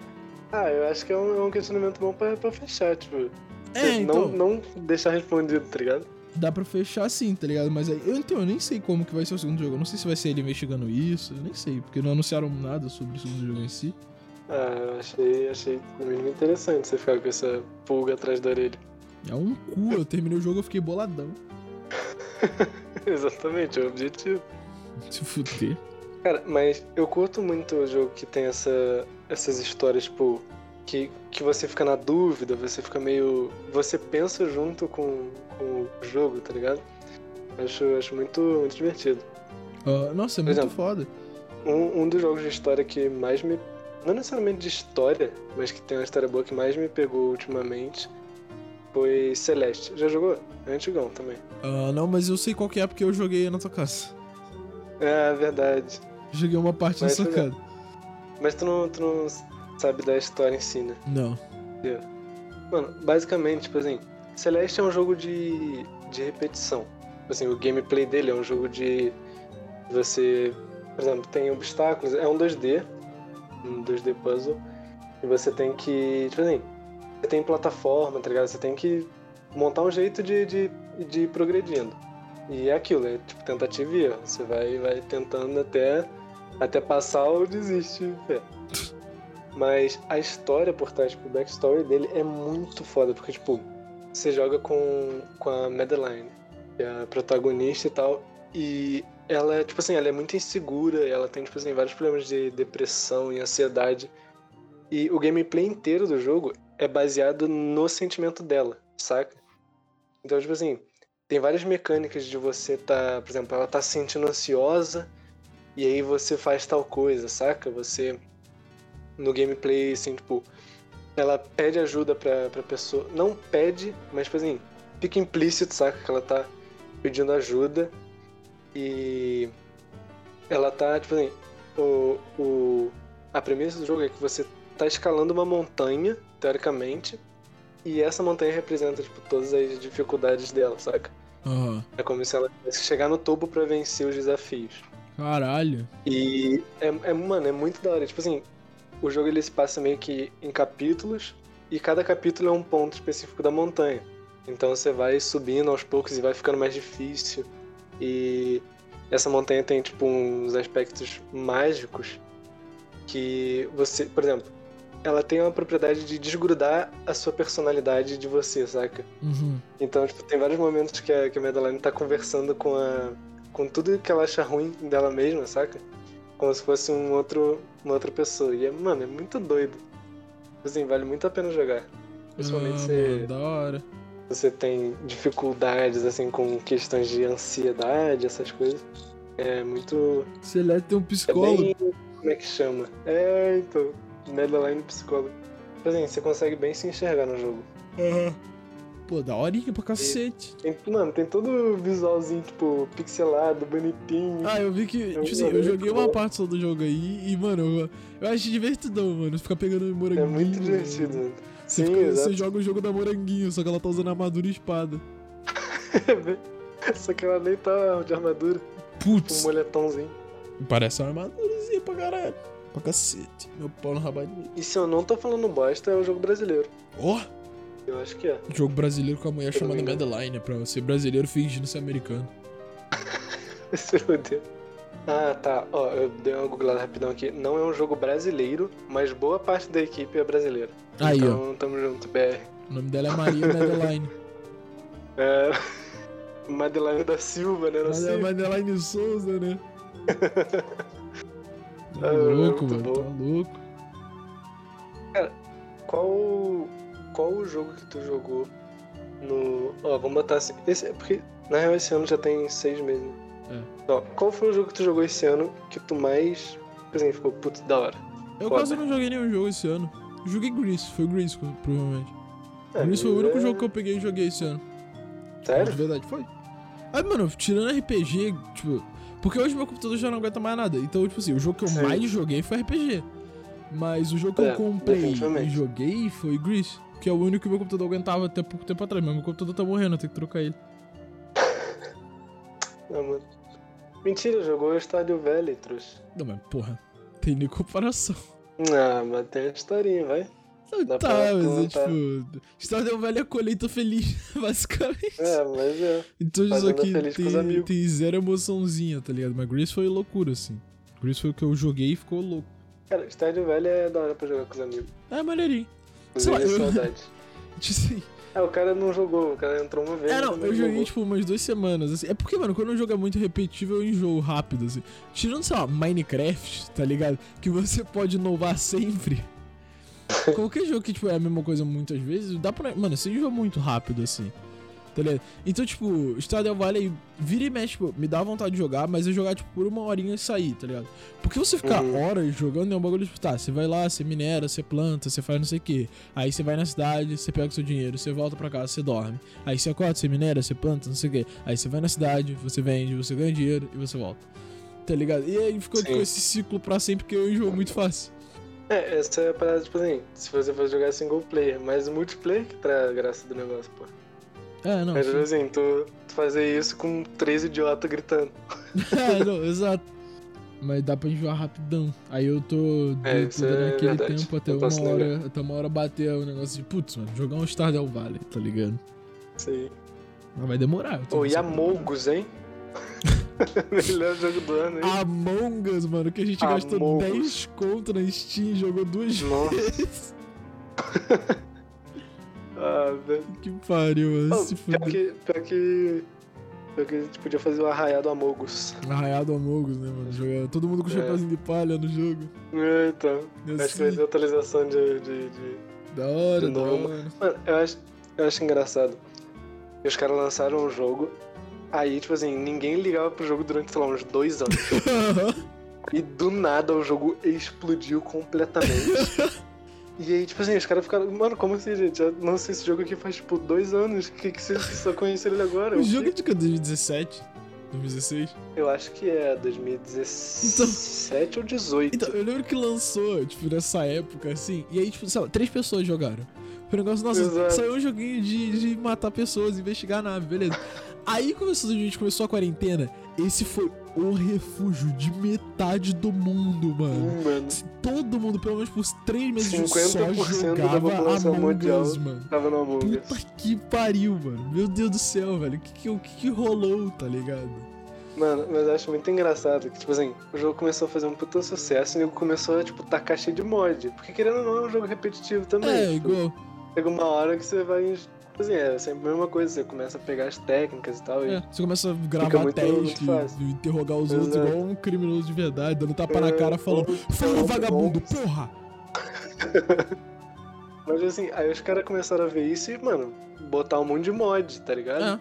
Ah, eu acho que é um, é um questionamento bom pra, pra fechar, tipo. É, então. não, não deixar respondido, tá ligado? Dá pra fechar assim, tá ligado? Mas aí, eu, então, eu nem sei como que vai ser o segundo jogo. Eu não sei se vai ser ele investigando isso, eu nem sei, porque não anunciaram nada sobre o segundo jogo em si. Ah, eu achei, achei no mínimo interessante você ficar com essa pulga atrás da orelha. É um cu, eu terminei o jogo, eu fiquei boladão. *laughs* Exatamente, é o objetivo. Se fuder. Cara, mas eu curto muito o jogo que tem essa, essas histórias, tipo, que, que você fica na dúvida, você fica meio. Você pensa junto com, com o jogo, tá ligado? Acho, acho muito, muito divertido. Ah, nossa, é muito exemplo, foda. Um, um dos jogos de história que mais me. Não necessariamente de história, mas que tem uma história boa que mais me pegou ultimamente foi Celeste. Já jogou? É antigão também. Ah, não, mas eu sei qual que é porque eu joguei na tua casa. É, verdade. Joguei uma parte Mas, socada. Mas tu não, tu não sabe da história em si, né? Não. Mano, basicamente, tipo assim, Celeste é um jogo de, de repetição. Tipo assim, o gameplay dele é um jogo de você, por exemplo, tem obstáculos, é um 2D, um 2D puzzle, e você tem que, tipo assim, você tem plataforma, tá ligado? Você tem que montar um jeito de, de, de ir progredindo. E é aquilo, é tipo tentativa e erro. Você vai, vai tentando até, até passar ou desiste. É. Mas a história por trás, tipo, o backstory dele é muito foda, porque, tipo, você joga com, com a Madeline, que é a protagonista e tal, e ela, tipo assim, ela é muito insegura, ela tem, tipo assim, vários problemas de depressão e ansiedade. E o gameplay inteiro do jogo é baseado no sentimento dela, saca? Então, tipo assim, tem várias mecânicas de você tá, por exemplo, ela tá se sentindo ansiosa e aí você faz tal coisa, saca? Você no gameplay assim, tipo, ela pede ajuda pra, pra pessoa, não pede, mas tipo assim, fica implícito, saca? Que ela tá pedindo ajuda e ela tá, tipo assim, o, o, a premissa do jogo é que você tá escalando uma montanha, teoricamente, e essa montanha representa, tipo, todas as dificuldades dela, saca? Aham. É como se ela tivesse que chegar no topo pra vencer os desafios. Caralho. E é, é, mano, é muito da hora. Tipo assim, o jogo ele se passa meio que em capítulos, e cada capítulo é um ponto específico da montanha. Então você vai subindo aos poucos e vai ficando mais difícil. E essa montanha tem, tipo, uns aspectos mágicos que você, por exemplo, ela tem uma propriedade de desgrudar a sua personalidade de você, saca? Uhum. Então, tipo, tem vários momentos que a, que a Madeline tá conversando com a. com tudo que ela acha ruim dela mesma, saca? Como se fosse um outro, uma outra pessoa. E, é, mano, é muito doido. Assim, vale muito a pena jogar. Principalmente ah, se da hora. você tem dificuldades, assim, com questões de ansiedade, essas coisas. É muito. Celeste tem um É psicólogo. bem. Como é que chama? É, então. Madeline psicólogo. Tipo assim, você consegue bem se enxergar no jogo. Aham. Pô, da horinha pra cacete. Tem, mano, tem todo o visualzinho, tipo, pixelado, bonitinho. Ah, eu vi que, Eu tipo assim, eu joguei uma parte só do jogo aí e, mano, eu, eu acho divertidão, mano. Ficar pegando moranguinho. é muito divertido, mano. Você, Sim, fica- você joga o jogo da moranguinho, só que ela tá usando armadura e espada. *laughs* Só que ela nem tá de armadura, com um Putz, moletomzinho. parece uma armadurazinha pra caralho. Pra cacete. Meu pau no rabadinho. E se eu não tô falando bosta, é o jogo brasileiro. Ó, Eu acho que é. jogo brasileiro com a mulher chamada. Madeline, pra ser brasileiro fingindo ser americano. *laughs* Ah, tá. Ó, eu dei uma googlada rapidão aqui. Não é um jogo brasileiro, mas boa parte da equipe é brasileira. Aí, então, tamo junto, BR. O nome dela é Maria Madeline. *laughs* É... Madeline da Silva, né? É. Madeline Souza, né? *laughs* Tá Ah, louco, mano. bom. Tá louco. Qual, qual o jogo que tu jogou no. Ó, vamos botar assim. Esse, é porque, na real, esse ano já tem seis meses. né? É. Ó, qual foi o jogo que tu jogou esse ano que tu mais. Por exemplo, ficou putz da hora? Eu Foda. quase não joguei nenhum jogo esse ano. Eu joguei Grease, foi Grease, provavelmente. É, Grease foi o único é- jogo que eu peguei e joguei esse ano. Sério? De verdade, foi. Aí, mano, tirando RPG, tipo. Porque hoje meu computador já não aguenta mais nada. Então, tipo assim, o jogo que eu Sim. mais joguei foi RPG. Mas o jogo que É, eu comprei e joguei foi Grease. Que é o único que meu computador aguentava até pouco tempo atrás. Mas meu computador tá morrendo, eu tenho que trocar ele. *laughs* Não, mano. Mentira, jogou o Estádio Velho, trouxa. Não, mas porra, tem nem comparação. Ah, mas tem uma historinha, vai. Dá tá, mas é tipo. Stardew Valley é colheita feliz, *laughs* basicamente. É, mas é. Então isso aqui tem, tem zero emoçãozinha, tá ligado? Mas Grease foi loucura, assim. Grease foi o que eu joguei e ficou louco. Cara, Estádio Velho é da hora pra jogar com os amigos. É maneirinho. Sei lá, eu- saudade. *laughs* Tipo assim. Ah, o cara não jogou, o cara entrou uma vez. É, não, eu joguei jogou. tipo umas duas semanas, assim. É porque, mano, quando um jogo é muito repetitivo, eu enjoo rápido, assim. Tirando, sei lá, Minecraft, tá ligado? Que você pode inovar sempre. *laughs* Qualquer jogo que, tipo, é a mesma coisa muitas vezes, dá pra. Mano, você enjoa muito rápido, assim. Tá ligado? Então, tipo, Stardew Valley vira e mexe, tipo, me dá vontade de jogar, mas eu jogar, tipo, por uma horinha e sair, tá ligado? Porque você ficar Uhum. horas jogando é um bagulho, tipo, tá, você vai lá, você minera, você planta, você faz não sei o quê. Aí você vai na cidade, você pega o seu dinheiro, você volta pra casa, você dorme. Aí você acorda, você minera, você planta, não sei o quê. Aí você vai na cidade, você vende, você ganha dinheiro e você volta. tá ligado? E aí ficou Sim. com esse ciclo pra sempre que eu enjoo muito fácil. É, essa é a parada, tipo assim, se você for jogar single player, mas o multiplayer que traz a graça do negócio, pô. É, não. Mas, sim. assim, tu, tu fazer isso com três idiotas gritando. *laughs* é, não, exato. Mas dá pra enjoar rapidão. Aí eu tô, É, dando é aquele verdade. tempo até uma hora. negar. Até uma hora bater o negócio de, putz, mano, jogar um Stardew Valley, tá ligado? Sim. Mas vai demorar. Ô, e nessa- Among Us, hein? *laughs* Melhor jogo do ano, hein? Among Us, mano, que a gente gastou Among Us. 10 conto na Steam e jogou duas Nossa. vezes. *laughs* Ah, velho. que pariu, mano. Oh, pior, que, pior que. Pior que a gente podia fazer o arraiado Amogus. Arraiado Among Us, né, mano? Jogar, todo mundo com É. chapéuzinho de palha no jogo. É, então. Assim, Acho que vai ter atualização de. de, de- Da hora, de da hora. Mano, eu acho, eu acho engraçado. Os caras lançaram um jogo. Aí, tipo assim, ninguém ligava pro jogo durante, sei lá, uns dois anos. *laughs* E do nada o jogo explodiu completamente. *laughs* e aí, tipo assim, os caras ficaram. Mano, como assim, gente? Já lancei esse jogo aqui faz, tipo, dois anos. Que, que vocês *laughs* só conheceram ele agora? o Eu jogo é de que? 2017? 2016? Eu acho que é 2017 ou 18. Então, eu lembro que lançou, tipo, nessa época, assim, e aí, tipo, sei lá, três pessoas jogaram. Foi um negócio, nossa, Exato. saiu um joguinho de, de matar pessoas, investigar a nave, beleza. Aí começou, a gente começou a quarentena, esse foi o refúgio de metade do mundo, mano. Hum, mano, Todo mundo, pelo menos por três meses, 50% só da jogava Among. Us, mano. tava no Among Puta Us. que pariu, mano. Meu Deus do céu, velho. O que que, que que rolou, tá ligado? Mano, mas eu acho muito engraçado que, tipo assim, o jogo começou a fazer um puta sucesso e o nego começou a, tipo, tacar cheio de mod. Porque querendo ou não, é um jogo repetitivo também. É, tipo, igual. Chega uma hora que você vai. Assim, é sempre a mesma coisa, você começa a pegar as técnicas e tal. E... É, você começa a gravar muito- teste, muito e interrogar os outros Exato. igual um criminoso de verdade, dando tapa na É, cara falando Fala, bom, vagabundo, bom. porra! *laughs* Mas assim, aí os caras começaram a ver isso e, mano, botar um monte de mod, tá ligado? É.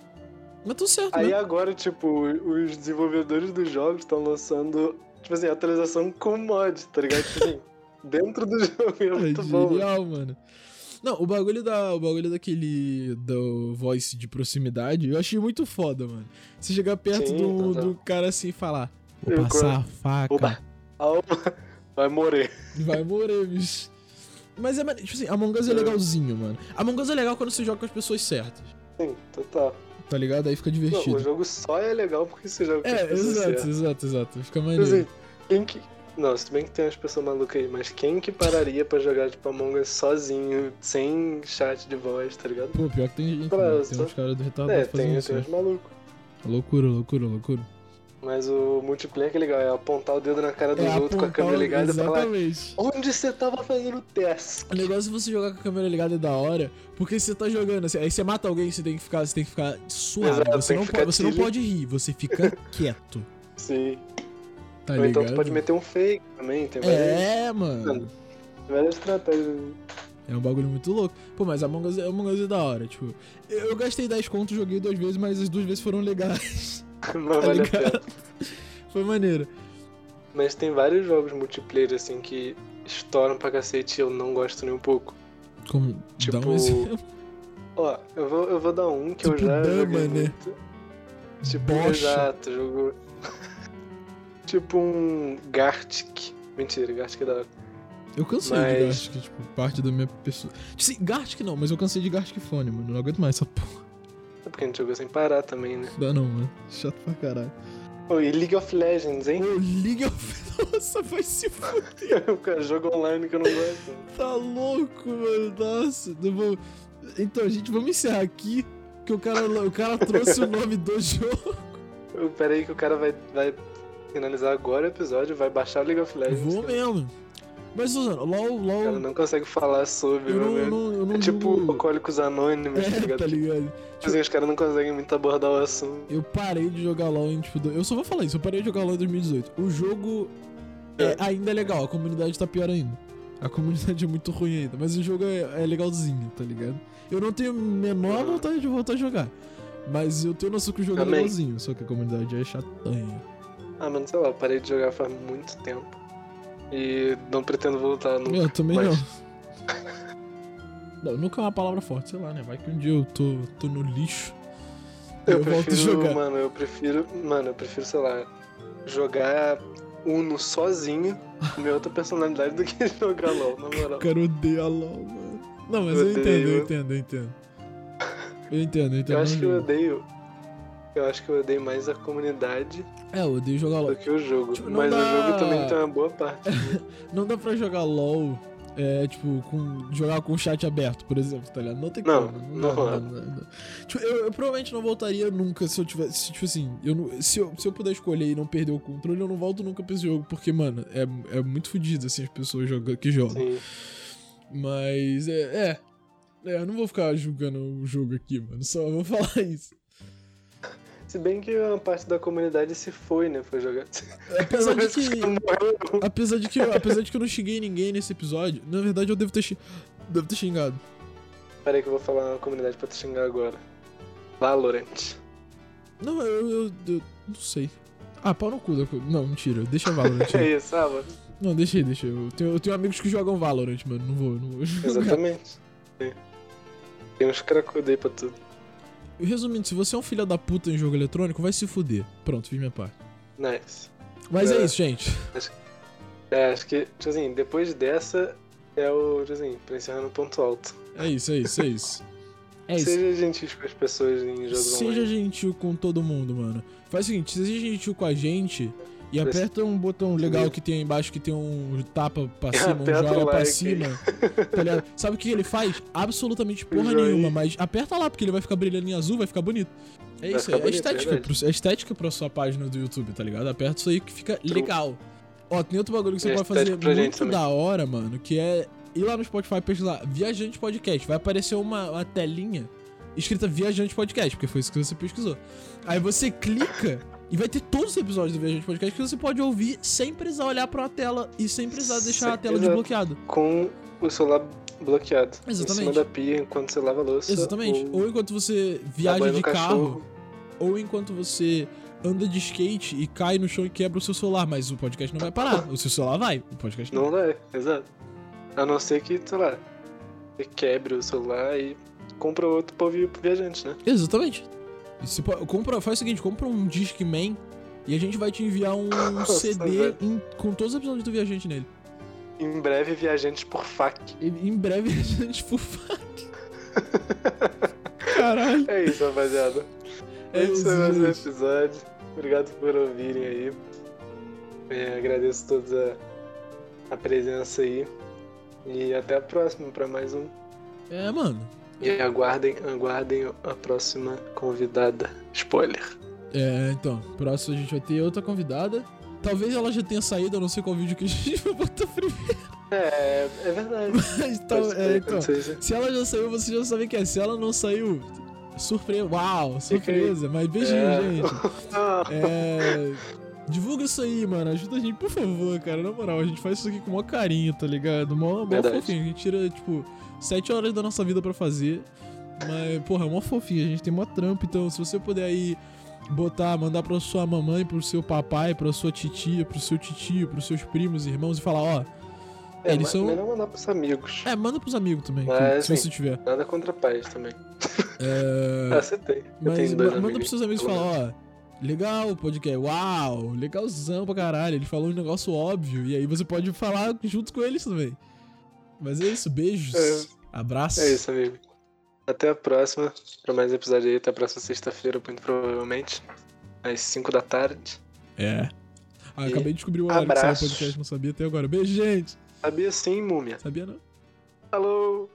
Mas tudo certo, Aí né? agora, tipo, os desenvolvedores dos jogos estão lançando, tipo assim, atualização com mod, tá ligado? Tipo assim, *laughs* dentro do jogo é É muito bom. mano. Não, o bagulho, da, o bagulho daquele do voice de proximidade, eu achei muito foda, mano. Você chegar perto Sim, do, total. do cara assim e falar, vou Eu passar a faca, Oba. Alma *laughs* vai morrer. vai morrer, bicho. Mas é, tipo assim, Among Us é É. legalzinho, mano. Among Us é legal quando você joga com as pessoas certas, Sim, total. tá ligado? Aí fica Não, divertido. o jogo só é legal porque você joga com as É, pessoas exato, certas. exato, exato. Fica Tipo maneiro. assim, quem que. Não, se bem que tem umas pessoas malucas aí, mas quem que pararia pra jogar, tipo, Among Us sozinho, sem chat de voz, tá ligado? Pô, pior que tem gente, Pra- né? tem só- uns caras do retardado É, fazendo tem, isso. tem né? uns malucos. Loucura, loucura, loucura. Mas o multiplayer que é legal, é apontar o dedo na cara dos É outros com a câmera o- ligada e falar Exatamente. onde você tava fazendo teste. O negócio de você jogar com a câmera ligada é da hora, porque você tá jogando assim, aí você mata alguém, você tem que ficar, você tem que ficar suave. Exato, você não, pode, você não pode rir, você fica *laughs* quieto. Sim. Tá Ou ligado? então tu pode meter um fake também, tem várias, É, mano. Mano. várias estratégias. É um bagulho muito louco. Pô, mas Among Us, Among Us é da hora, tipo. Eu, eu gastei 10 contos, joguei duas vezes, mas as duas vezes foram legais. *laughs* Não Tá vale a ligado? pena. Foi maneiro. Mas tem vários jogos multiplayer assim que estouram pra cacete e eu não gosto nem um pouco. Como, dá Tipo, um exemplo. Ó, eu vou, eu vou dar um que eu Tipo já Dama, joguei né? muito. Tipo, Bocha. exato, jogo. Tipo um Gartic. Mentira, Gartic é da hora. Eu cansei de Mas- Gartic, tipo, parte da minha pessoa. Tipo assim, Gartic não, mas eu cansei de Gartic Fone, mano. Não aguento mais essa porra. É porque a gente jogou sem parar também, né? Dá não, mano. Chato pra caralho. Ô, e League of Legends, hein? Ô, League of... *laughs* Nossa, vai se fuder. *laughs* cara jogo online que eu não gosto. Tá louco, mano. Nossa. Eu vou... Então, gente, vamos encerrar aqui. Que o cara, o cara trouxe o nome do jogo. Pera aí que o cara vai, vai finalizar agora o episódio, vai baixar o League of Legends. Vou mesmo. Mas, Suzano, LOL, O cara LOL. não consegue falar sobre, Eu não, não, eu não É tipo digo- Alcoólicos Anônimos, tá É, ligado? tá ligado? Tipo assim, os caras não conseguem muito abordar o assunto. Eu parei de jogar LOL em, tipo, eu só vou falar isso, eu parei de jogar LOL em 2018. O jogo é, É. ainda é legal, a comunidade tá pior ainda. A comunidade *laughs* é muito ruim ainda, mas o jogo é, é legalzinho, tá ligado? Eu não tenho a menor Uhum. vontade de voltar a jogar. Mas eu tenho noção que o jogo é Também. legalzinho, só que a comunidade é chatanha. Ah, mano, sei lá, eu parei de jogar faz muito tempo. E não pretendo voltar nunca. Eu também mas- não. *laughs* Não, nunca é uma palavra forte, sei lá, né? Vai que um dia eu tô, tô no lixo. Eu, Eu, prefiro, jogar. mano, eu prefiro. Mano, eu prefiro, sei lá, jogar Uno sozinho com minha outra personalidade do que *laughs* jogar LOL, na moral. O cara odeia LOL, mano. Não, mas eu, Eu entendo, eu entendo, eu entendo. Eu entendo, eu entendo. Eu acho que eu odeio. Eu acho que eu odeio mais a comunidade É, eu odeio jogar LOL. do que o jogo. Tipo, não Mas dá- o jogo também tem uma boa parte. *laughs* Não dá pra jogar LOL, é, tipo, com, jogar com o chat aberto, por exemplo, tá ligado? Não tem Não, como. não não não dá. Tipo, eu, eu provavelmente não voltaria nunca se eu tivesse. Tipo assim, eu não- se, eu, se eu puder escolher e não perder o controle, eu não volto nunca pra esse jogo, porque, mano, é, é muito fodido, assim, as pessoas jogam, que jogam. Sim. Mas, é, é. É, eu não vou ficar julgando o jogo aqui, mano, só vou *laughs* falar isso. Se bem que uma parte da comunidade se foi, né? Foi jogar. Apesar de *laughs* que. Apesar de que, eu- apesar de que eu não xinguei ninguém nesse episódio, na verdade eu devo ter, devo ter xingado. Peraí que eu vou falar uma comunidade pra te xingar agora. Valorant. Não, eu, eu, eu não sei. Ah, pau no cu da co- Não, mentira, deixa Valorant. aí. *laughs* É isso, ah, mano. não, deixa aí, deixa. Eu tenho, eu tenho amigos que jogam Valorant, mano. Não vou, não vou. *laughs* jogar. Exatamente. Tem uns cracudos aí pra tudo. Resumindo, se você é um filho da puta em jogo eletrônico, vai se fuder. Pronto, fiz minha parte. Nice. Mas é, É. isso, gente. É, acho que, tipo assim, depois dessa é o, tipo assim, pra encerrar no ponto alto. É isso, é isso, é isso. É isso. Seja gentil com as pessoas em jogos Seja online. gentil com todo mundo, mano. Faz o seguinte, seja gentil com a gente e aperta um botão legal que tem aí embaixo que tem um tapa pra *laughs* cima, um joia pra like. cima. Tá ligado? *laughs* Sabe o que ele faz? Absolutamente porra nenhuma, mas aperta lá, porque ele vai ficar brilhando em azul, vai ficar bonito. É Vai isso, é bonito, estética, verdade. pro, é estética pra sua página do YouTube, tá ligado? Aperta isso aí que fica legal. Ó, tem outro bagulho que você é pode fazer pra muito também. da hora, mano, que é ir lá no Spotify e pesquisar Viajante Podcast. Vai aparecer uma, uma telinha escrita Viajante Podcast, porque foi isso que você pesquisou. Aí você clica e vai ter todos os episódios do Viajante Podcast que você pode ouvir sem precisar olhar pra uma tela e sem precisar deixar a tela desbloqueada. Com o celular bloqueado. Exatamente. Em cima da pia enquanto você lava a louça. Exatamente. Ou, Ou enquanto você viaja de carro, cachorro. ou enquanto você anda de skate e cai no chão e quebra o seu celular, mas o podcast não vai parar. O seu celular vai, o podcast não. Não vai, exato. A não ser que, sei lá, você quebre o celular e compra outro pra ouvir pro viajante, né? Exatamente. E po- compra, faz o seguinte, compra um Discman e a gente vai te enviar um *laughs* Nossa, CD em- com todos os episódios do Viajante nele. Em breve, viajantes por fac. E, em breve a gente for Caralho. É isso, rapaziada. É Esse isso, foi mais um episódio. Obrigado por ouvirem aí. É, agradeço todos a, a presença aí. E até a próxima pra mais um. É, mano. E aguardem, aguardem a próxima convidada. Spoiler. É, então, próximo a gente vai ter outra convidada. Talvez ela já tenha saído, eu não sei qual vídeo que a gente *laughs* vai botar primeiro. É, é verdade. Mas, Pode é, então, se ela já saiu, você já sabe que é. Se ela não saiu, surpresa. Uau, surpresa. Mas beijinho, É. gente. *laughs* É. Divulga isso aí, mano. Ajuda a gente, por favor, cara. Na moral, a gente faz isso aqui com o maior carinho, tá ligado? Mó, mó fofinho. A gente tira, tipo, sete horas da nossa vida pra fazer. Mas, porra, é mó fofinho. A gente tem mó trampo. Então, se você puder aí botar, mandar pra sua mamãe, pro seu papai, pra sua titia, pro seu titio, pros seus primos, irmãos e falar, ó. é, eles são- melhor mandar pros amigos. É, manda pros amigos também, Mas, se assim, você tiver. Nada contra pais também. É. *laughs* Ah, você tem. Eu Mas tenho dois ma- manda amigos. pros seus amigos e fala, ó. Legal o podcast, uau, legalzão pra caralho. Ele falou um negócio óbvio. E aí você pode falar junto com eles também. Mas é isso, beijos. É. Abraços. É isso, amigo. Até a próxima. Pra mais episódio aí. Até a próxima sexta-feira, muito provavelmente. Às 5 da tarde. É. Ah, E acabei de descobrir o horário que saiu o podcast, não sabia até agora. Beijo, gente. Sabia sim, múmia. Sabia não? Falou!